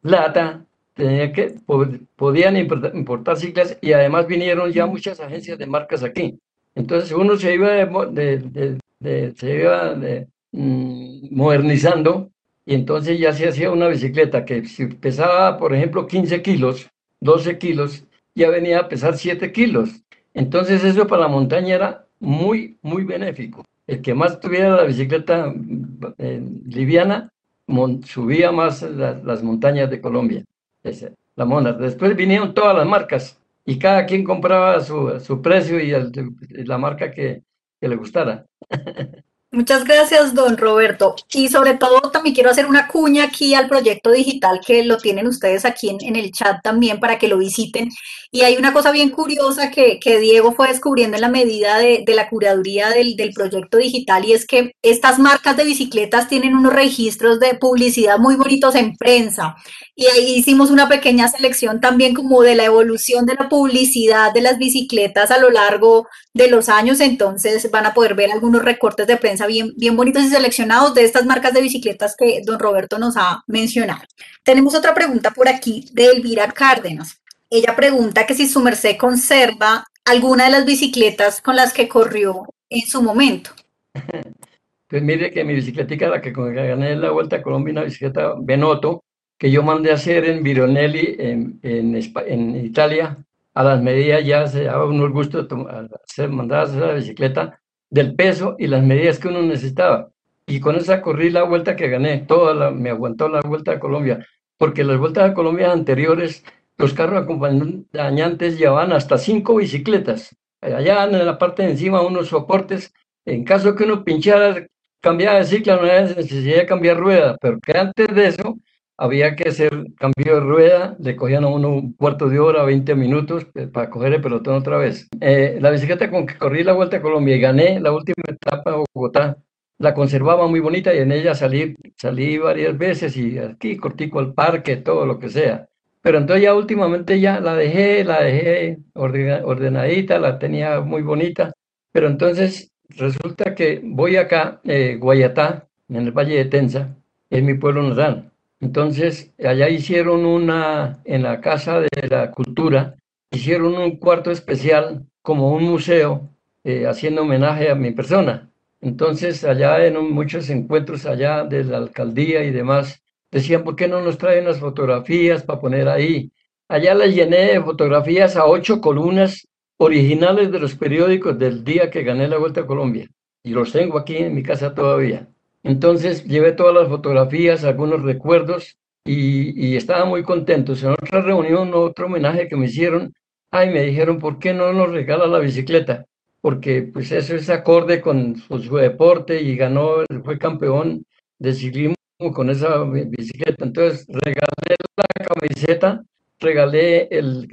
plata, tenía que, podían importar, ciclas y además vinieron ya muchas agencias de marcas aquí. Entonces uno se iba, de, se iba mm, modernizando y entonces ya se hacía una bicicleta que si pesaba, por ejemplo, 15 kilos, 12 kilos, ya venía a pesar 7 kilos. Entonces eso para la montaña era muy, muy benéfico. El que más tuviera la bicicleta eh, liviana subía más las montañas de Colombia, la mona. Después vinieron todas las marcas y cada quien compraba su, su precio y la marca que, que le gustara. Muchas gracias, don Roberto. Y sobre todo también quiero hacer una cuña aquí al proyecto digital que lo tienen ustedes aquí en, el chat también para que lo visiten. Y hay una cosa bien curiosa que, Diego fue descubriendo en la medida de, la curaduría del, del, proyecto digital y es que estas marcas de bicicletas tienen unos registros de publicidad muy bonitos en prensa. Y ahí hicimos una pequeña selección también como de la evolución de la publicidad de las bicicletas a lo largo de los años. Entonces van a poder ver algunos recortes de prensa bien, bien bonitos y seleccionados de estas marcas de bicicletas que don Roberto nos ha mencionado. Tenemos otra pregunta por aquí de Elvira Cárdenas. Ella pregunta que si su merced conserva alguna de las bicicletas con las que corrió en su momento. Pues mire que mi bicicletica, la que gané la Vuelta a Colombia, una bicicleta Benoto, que yo mandé a hacer en Vironelli, en, en, en Italia, a las medidas ya se daba uno el gusto de hacer, mandar a hacer la bicicleta del peso y las medidas que uno necesitaba. Y con esa corrí la vuelta que gané, toda la, me aguantó la vuelta a Colombia, porque las vueltas a Colombia anteriores, los carros acompañantes llevaban hasta cinco bicicletas. Allá en la parte de encima unos soportes, en caso que uno pinchara, cambiaba de cicla, no había necesidad cambiar rueda, pero que antes de eso había que hacer cambio de rueda, le cogían a uno un cuarto de hora, 20 minutos eh, para coger el pelotón otra vez. Eh, la bicicleta con que corrí la Vuelta a Colombia y gané la última etapa de Bogotá, la conservaba muy bonita y en ella salí, salí varias veces y aquí cortico al parque, todo lo que sea. Pero entonces ya últimamente ya la dejé, la dejé ordenadita, la tenía muy bonita. Pero entonces resulta que voy acá, eh, Guayatá, en el Valle de Tensa, es mi pueblo natal entonces, allá hicieron una, en la Casa de la Cultura, hicieron un cuarto especial como un museo, eh, haciendo homenaje a mi persona. Entonces, allá en muchos encuentros allá de la alcaldía y demás, decían, ¿por qué no nos traen las fotografías para poner ahí? Allá las llené de fotografías a ocho columnas originales de los periódicos del día que gané la Vuelta a Colombia. Y los tengo aquí en mi casa todavía. Entonces llevé todas las fotografías, algunos recuerdos y, estaba muy contento. En otra reunión, otro homenaje que me hicieron, ay, me dijeron, ¿por qué no nos regala la bicicleta? Porque pues eso es acorde con su, deporte y ganó, fue campeón de ciclismo con esa bicicleta. Entonces regalé la camiseta, regalé el,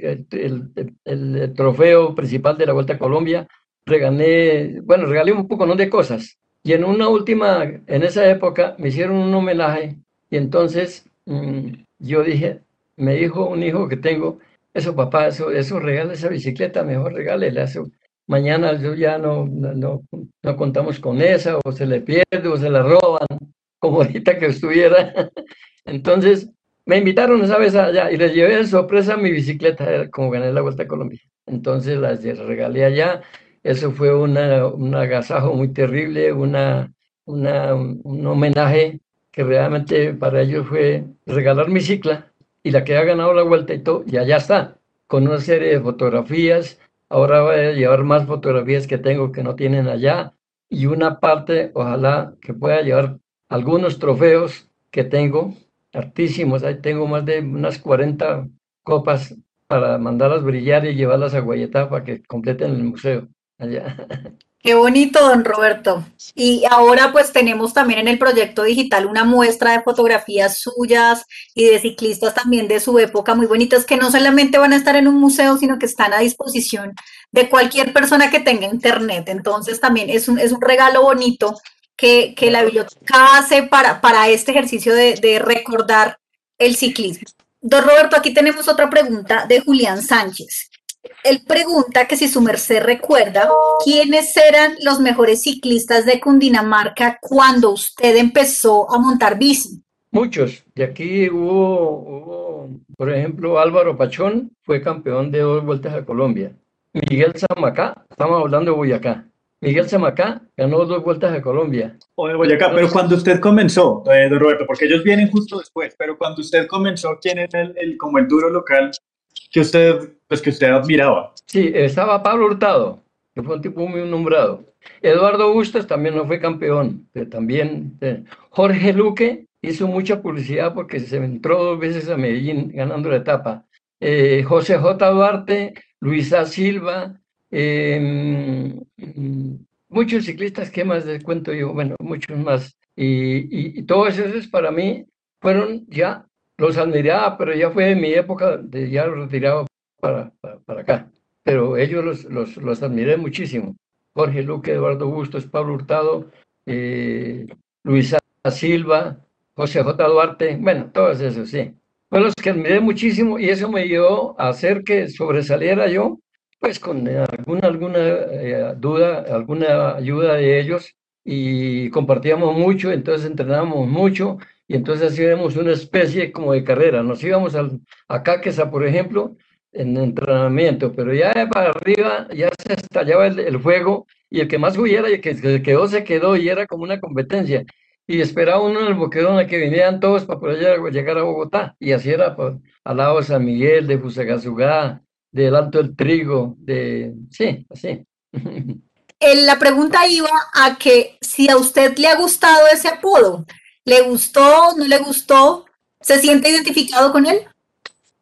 el, trofeo principal de la Vuelta a Colombia, regalé, bueno, regalé un poco ¿no? de cosas. Y en una última, en esa época, me hicieron un homenaje y entonces mm, yo dije, me dijo un hijo que tengo, eso papá, eso, eso regala esa bicicleta, mejor regálele eso. Mañana yo ya no, no, no contamos con esa, o se le pierde, o se la roban, como ahorita que estuviera. Entonces, me invitaron esa vez allá y les llevé de sorpresa mi bicicleta, como gané la Vuelta a Colombia. Entonces las regalé allá eso fue una, un agasajo muy terrible, una, una, un homenaje que realmente para ellos fue regalar mi cicla y la que ha ganado la vuelta y todo, y allá está, con una serie de fotografías. Ahora voy a llevar más fotografías que tengo que no tienen allá y una parte, ojalá que pueda llevar algunos trofeos que tengo, hartísimos, ahí tengo más de unas 40 copas para mandarlas brillar y llevarlas a Guayetá para que completen el museo. Qué bonito, don Roberto. Y ahora pues tenemos también en el proyecto digital una muestra de fotografías suyas y de ciclistas también de su época muy bonitas que no solamente van a estar en un museo, sino que están a disposición de cualquier persona que tenga internet. Entonces también es un, es un regalo bonito que, la biblioteca hace para, para este ejercicio de, de recordar el ciclismo. Don Roberto, aquí tenemos otra pregunta de Julián Sánchez él pregunta que si su merced recuerda quiénes eran los mejores ciclistas de Cundinamarca cuando usted empezó a montar bici. Muchos. De aquí hubo, por ejemplo, Álvaro Pachón fue campeón de dos vueltas a Colombia. Miguel Zamacá, estamos hablando de Boyacá. Miguel Zamacá ganó dos vueltas a Colombia. O de Boyacá, pero cuando usted comenzó, eh, don Roberto, porque ellos vienen justo después, pero cuando usted comenzó, ¿quién era el, como el duro local que usted, pues que usted admiraba? Sí, estaba Pablo Hurtado, que fue un tipo muy nombrado. Eduardo Bustos también no fue campeón, pero también. Eh, Jorge Luque hizo mucha publicidad porque se entró dos veces a Medellín ganando la etapa. Eh, José J. Duarte, Luisa Silva, em, muchos ciclistas, ¿qué más les cuento yo? Bueno, muchos más. Y, todos esos para mí fueron ya, los admiraba, pero ya fue en mi época de ya retirado para, para, acá. Pero ellos los, los, los, admiré muchísimo. Jorge Luque, Eduardo Bustos, Pablo Hurtado, eh, Luisa Silva, José J. Duarte, bueno, todos esos, sí. Fueron los que admiré muchísimo y eso me llevó a hacer que sobresaliera yo, pues con alguna, alguna eh, duda, alguna ayuda de ellos y compartíamos mucho, entonces entrenábamos mucho y entonces hacíamos una especie como de carrera. Nos íbamos al, a Caquesa, por ejemplo, en entrenamiento, pero ya para arriba ya se estallaba el, el fuego y el que más huyera y el que se quedó, se quedó y era como una competencia y esperaba uno en el boquerón a que vinieran todos para poder llegar a Bogotá. Y así era pues, al lado de San Miguel, de Fusagasugá, del Alto del Trigo, de... Sí, así. La pregunta iba a que si a usted le ha gustado ese apodo, ¿le gustó, no le gustó? ¿Se siente identificado con él?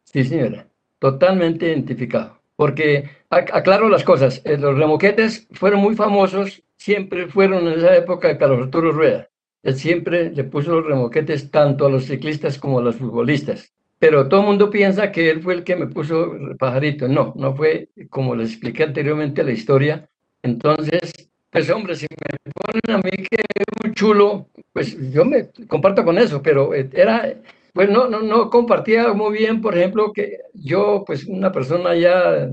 Sí, señora, totalmente identificado. Porque, aclaro las cosas, eh, los remoquetes fueron muy famosos, siempre fueron en esa época de Carlos Arturo Rueda. Él siempre le puso los remoquetes tanto a los ciclistas como a los futbolistas. Pero todo el mundo piensa que él fue el que me puso el pajarito. No, no fue como les expliqué anteriormente la historia. Entonces, pues hombre, si me ponen a mí que es muy chulo, pues yo me comparto con eso, pero era, pues no, no, no compartía muy bien, por ejemplo, que yo, pues una persona ya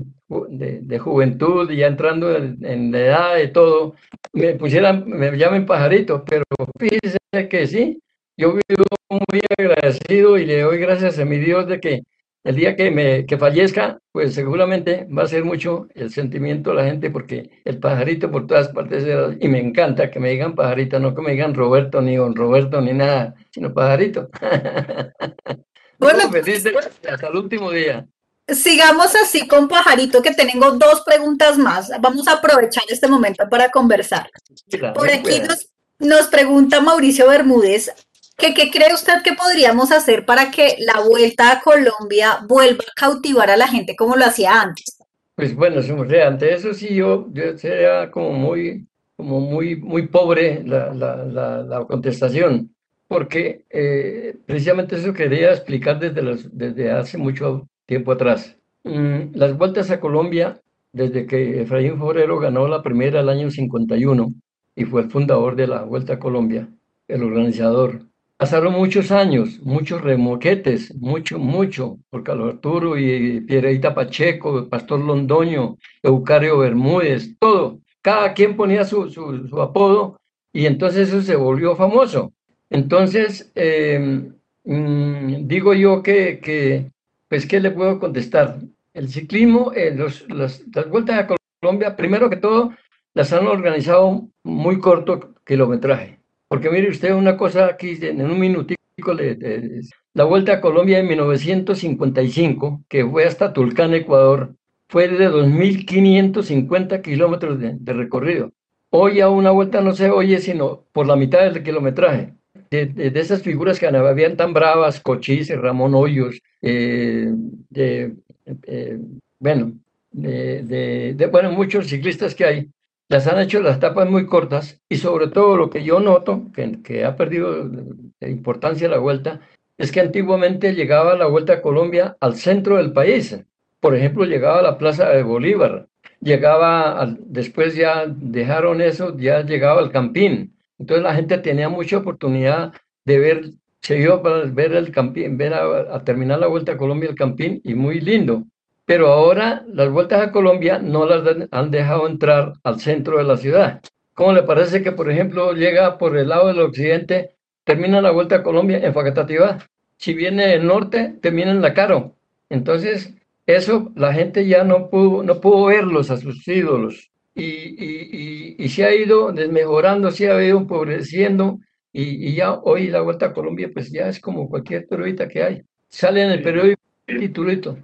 de, de juventud, ya entrando en, la edad de todo, me pusieran, me llamen pajarito, pero fíjese que sí, yo vivo muy agradecido y le doy gracias a mi Dios de que el día que me que fallezca, pues seguramente va a ser mucho el sentimiento de la gente porque el pajarito por todas partes era, y me encanta que me digan pajarito, no que me digan Roberto ni don Roberto ni nada, sino pajarito. Bueno, feliz hasta el último día. Sigamos así con Pajarito, que tengo dos preguntas más. Vamos a aprovechar este momento para conversar. Por aquí nos, pregunta Mauricio Bermúdez, que, ¿qué cree usted que podríamos hacer para que la vuelta a Colombia vuelva a cautivar a la gente como lo hacía antes? Pues bueno, ante eso sí yo, yo sería como muy, como muy, muy pobre la, la, la, contestación, porque eh, precisamente eso quería explicar desde, los, desde hace mucho tiempo atrás. Mm, las vueltas a Colombia, desde que Efraín Forero ganó la primera el año 51 y fue el fundador de la Vuelta a Colombia, el organizador. Pasaron muchos años, muchos remoquetes, mucho, mucho, por Carlos Arturo y Pierreita Pacheco, Pastor Londoño, Eucario Bermúdez, todo. Cada quien ponía su, su, apodo y entonces eso se volvió famoso. Entonces, em, mm, digo yo que, que pues, ¿qué le puedo contestar? El ciclismo, eh, los, las vueltas a Colombia, primero que todo, las han organizado muy corto kilometraje. Porque mire usted una cosa aquí, en un minutico, la vuelta a Colombia en 1955, que fue hasta Tulcán, Ecuador, fue de 2.550 kilómetros de, de, recorrido. Hoy a una vuelta no se oye sino por la mitad del kilometraje de, esas figuras que habían tan bravas, Cochise, Ramón Hoyos, eh, de, eh, bueno, de, bueno, muchos ciclistas que hay, las han hecho las etapas muy cortas y sobre todo lo que yo noto, que, ha perdido importancia la vuelta, es que antiguamente llegaba la Vuelta a Colombia al centro del país. Por ejemplo, llegaba a la Plaza de Bolívar, llegaba, después ya dejaron eso, ya llegaba al Campín, entonces la gente tenía mucha oportunidad de ver, se iba para ver el campín, ver a, terminar la vuelta a Colombia el campín y muy lindo. Pero ahora las vueltas a Colombia no las han dejado entrar al centro de la ciudad. ¿Cómo le parece que, por ejemplo, llega por el lado del occidente, termina la vuelta a Colombia en Facatativá? Si viene del norte, termina en La Caro. Entonces, eso la gente ya no pudo, no pudo verlos a sus ídolos. Y, y, y, se ha ido desmejorando, se ha ido empobreciendo. Y, ya hoy la vuelta a Colombia, pues ya es como cualquier periodista que hay. Sale en el periódico titulito.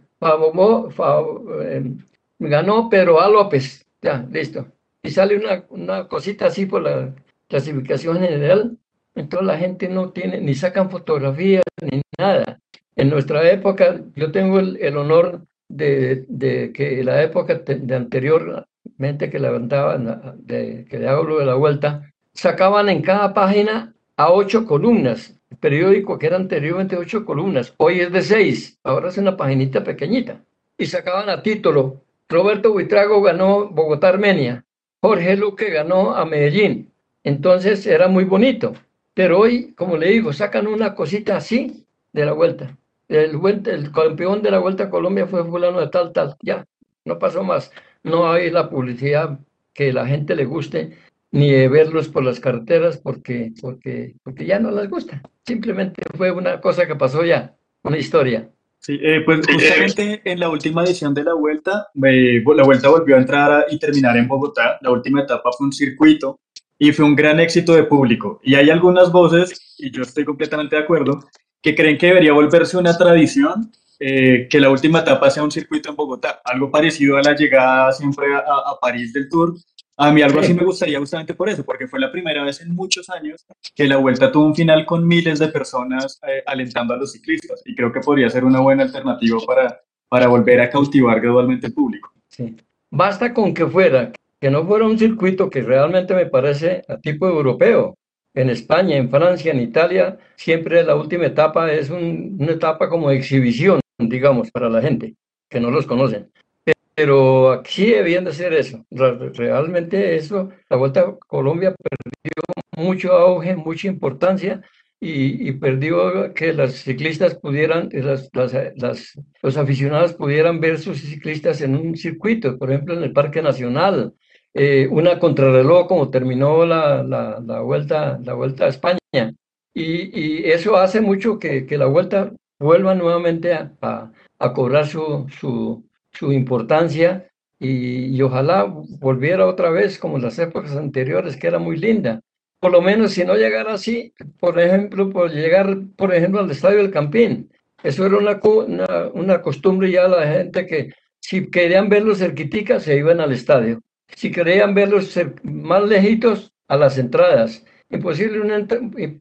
Eh, ganó Pedro A. López. Ya, listo y sale una, una cosita así por la clasificación general, entonces la gente no tiene, ni sacan fotografías, ni nada. En nuestra época, yo tengo el, el honor de, de, que la época de anteriormente que levantaban, de, que le hablo de la vuelta, sacaban en cada página a ocho columnas. Periódico que era anteriormente ocho columnas, hoy es de seis, ahora es una paginita pequeñita. Y sacaban a título, Roberto Buitrago ganó Bogotá-Armenia. Jorge Luque ganó a Medellín. Entonces era muy bonito. Pero hoy, como le digo, sacan una cosita así de la vuelta. El, el campeón de la vuelta a Colombia fue fulano de tal, tal. Ya, no pasó más. No hay la publicidad que la gente le guste, ni de verlos por las carreteras porque, porque, porque ya no les gusta. Simplemente fue una cosa que pasó ya, una historia. Sí, eh, pues justamente en la última edición de la vuelta, la vuelta volvió a entrar y terminar en Bogotá. La última etapa fue un circuito y fue un gran éxito de público. Y hay algunas voces, y yo estoy completamente de acuerdo, que creen que debería volverse una tradición eh, que la última etapa sea un circuito en Bogotá, algo parecido a la llegada siempre a, a París del Tour, a mí algo así me gustaría justamente por eso, porque fue la primera vez en muchos años que la vuelta tuvo un final con miles de personas eh, alentando a los ciclistas y creo que podría ser una buena alternativa para, para volver a cautivar gradualmente el público. Sí. Basta con que fuera, que no fuera un circuito que realmente me parece a tipo europeo. En España, en Francia, en Italia, siempre la última etapa es una etapa como de exhibición, digamos, para la gente que no los conocen. Pero aquí debían de ser eso. Realmente eso, la Vuelta a Colombia perdió mucho auge, mucha importancia y, perdió que las ciclistas pudieran, las, las, los aficionados pudieran ver sus ciclistas en un circuito, por ejemplo en el Parque Nacional, eh, una contrarreloj como terminó la, la, la, vuelta, la vuelta a España. Y, y, eso hace mucho que, que la vuelta vuelva nuevamente a, a, a cobrar su, su, su importancia y, ojalá volviera otra vez como en las épocas anteriores, que era muy linda. Por lo menos si no llegara así, por ejemplo, por llegar, por ejemplo, al Estadio del Campín. Eso era una, una, costumbre ya la gente que si querían verlos cerquiticas se iban al estadio. Si querían verlos más lejitos, a las entradas. Imposible, una,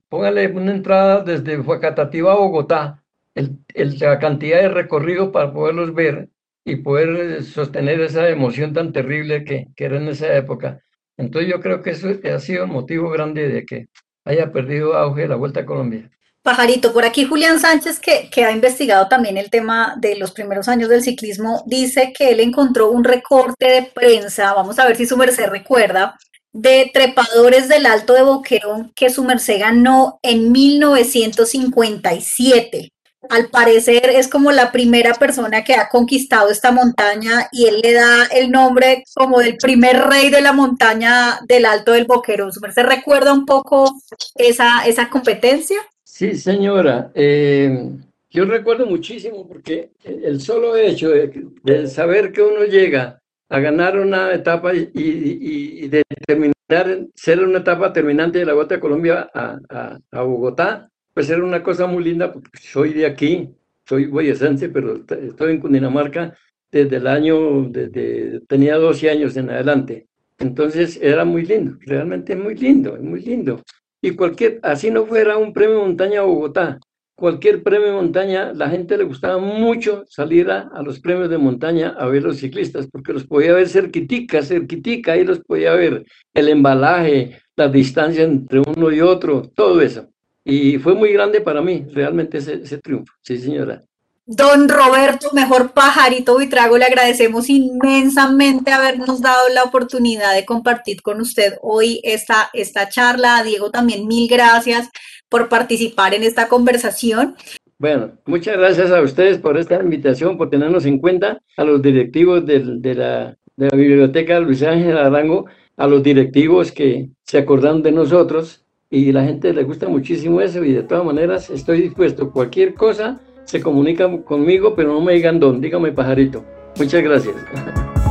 póngale una entrada desde Huacatativa a Bogotá, el, el, la cantidad de recorrido para poderlos ver y poder sostener esa emoción tan terrible que, que era en esa época. Entonces yo creo que eso ha sido un motivo grande de que haya perdido auge la Vuelta a Colombia. Pajarito, por aquí Julián Sánchez, que, que, ha investigado también el tema de los primeros años del ciclismo, dice que él encontró un recorte de prensa, vamos a ver si su merced recuerda, de trepadores del Alto de Boquerón que su merced ganó en 1957 al parecer es como la primera persona que ha conquistado esta montaña y él le da el nombre como del primer rey de la montaña del Alto del Boquerón. ¿Se recuerda un poco esa, esa competencia? Sí, señora. Eh, yo recuerdo muchísimo porque el solo hecho de, saber que uno llega a ganar una etapa y, y, de ser una etapa terminante de la Vuelta a Colombia a, a Bogotá, pues era una cosa muy linda, porque soy de aquí, soy boyacense, pero estoy en Cundinamarca desde el año, desde, tenía 12 años en adelante. Entonces era muy lindo, realmente muy lindo, muy lindo. Y cualquier, así no fuera un premio montaña Bogotá, cualquier premio montaña, la gente le gustaba mucho salir a, a, los premios de montaña a ver los ciclistas, porque los podía ver cerquitica, cerquitica, ahí los podía ver, el embalaje, la distancia entre uno y otro, todo eso. Y fue muy grande para mí, realmente ese, ese triunfo. Sí, señora. Don Roberto, mejor pajarito Vitrago, le agradecemos inmensamente habernos dado la oportunidad de compartir con usted hoy esta, esta charla. Diego, también mil gracias por participar en esta conversación. Bueno, muchas gracias a ustedes por esta invitación, por tenernos en cuenta, a los directivos de, la, de la Biblioteca Luis Ángel Arango, a los directivos que se acordaron de nosotros y la gente le gusta muchísimo eso y de todas maneras estoy dispuesto. Cualquier cosa se comunica conmigo, pero no me digan dónde, dígame pajarito. Muchas gracias.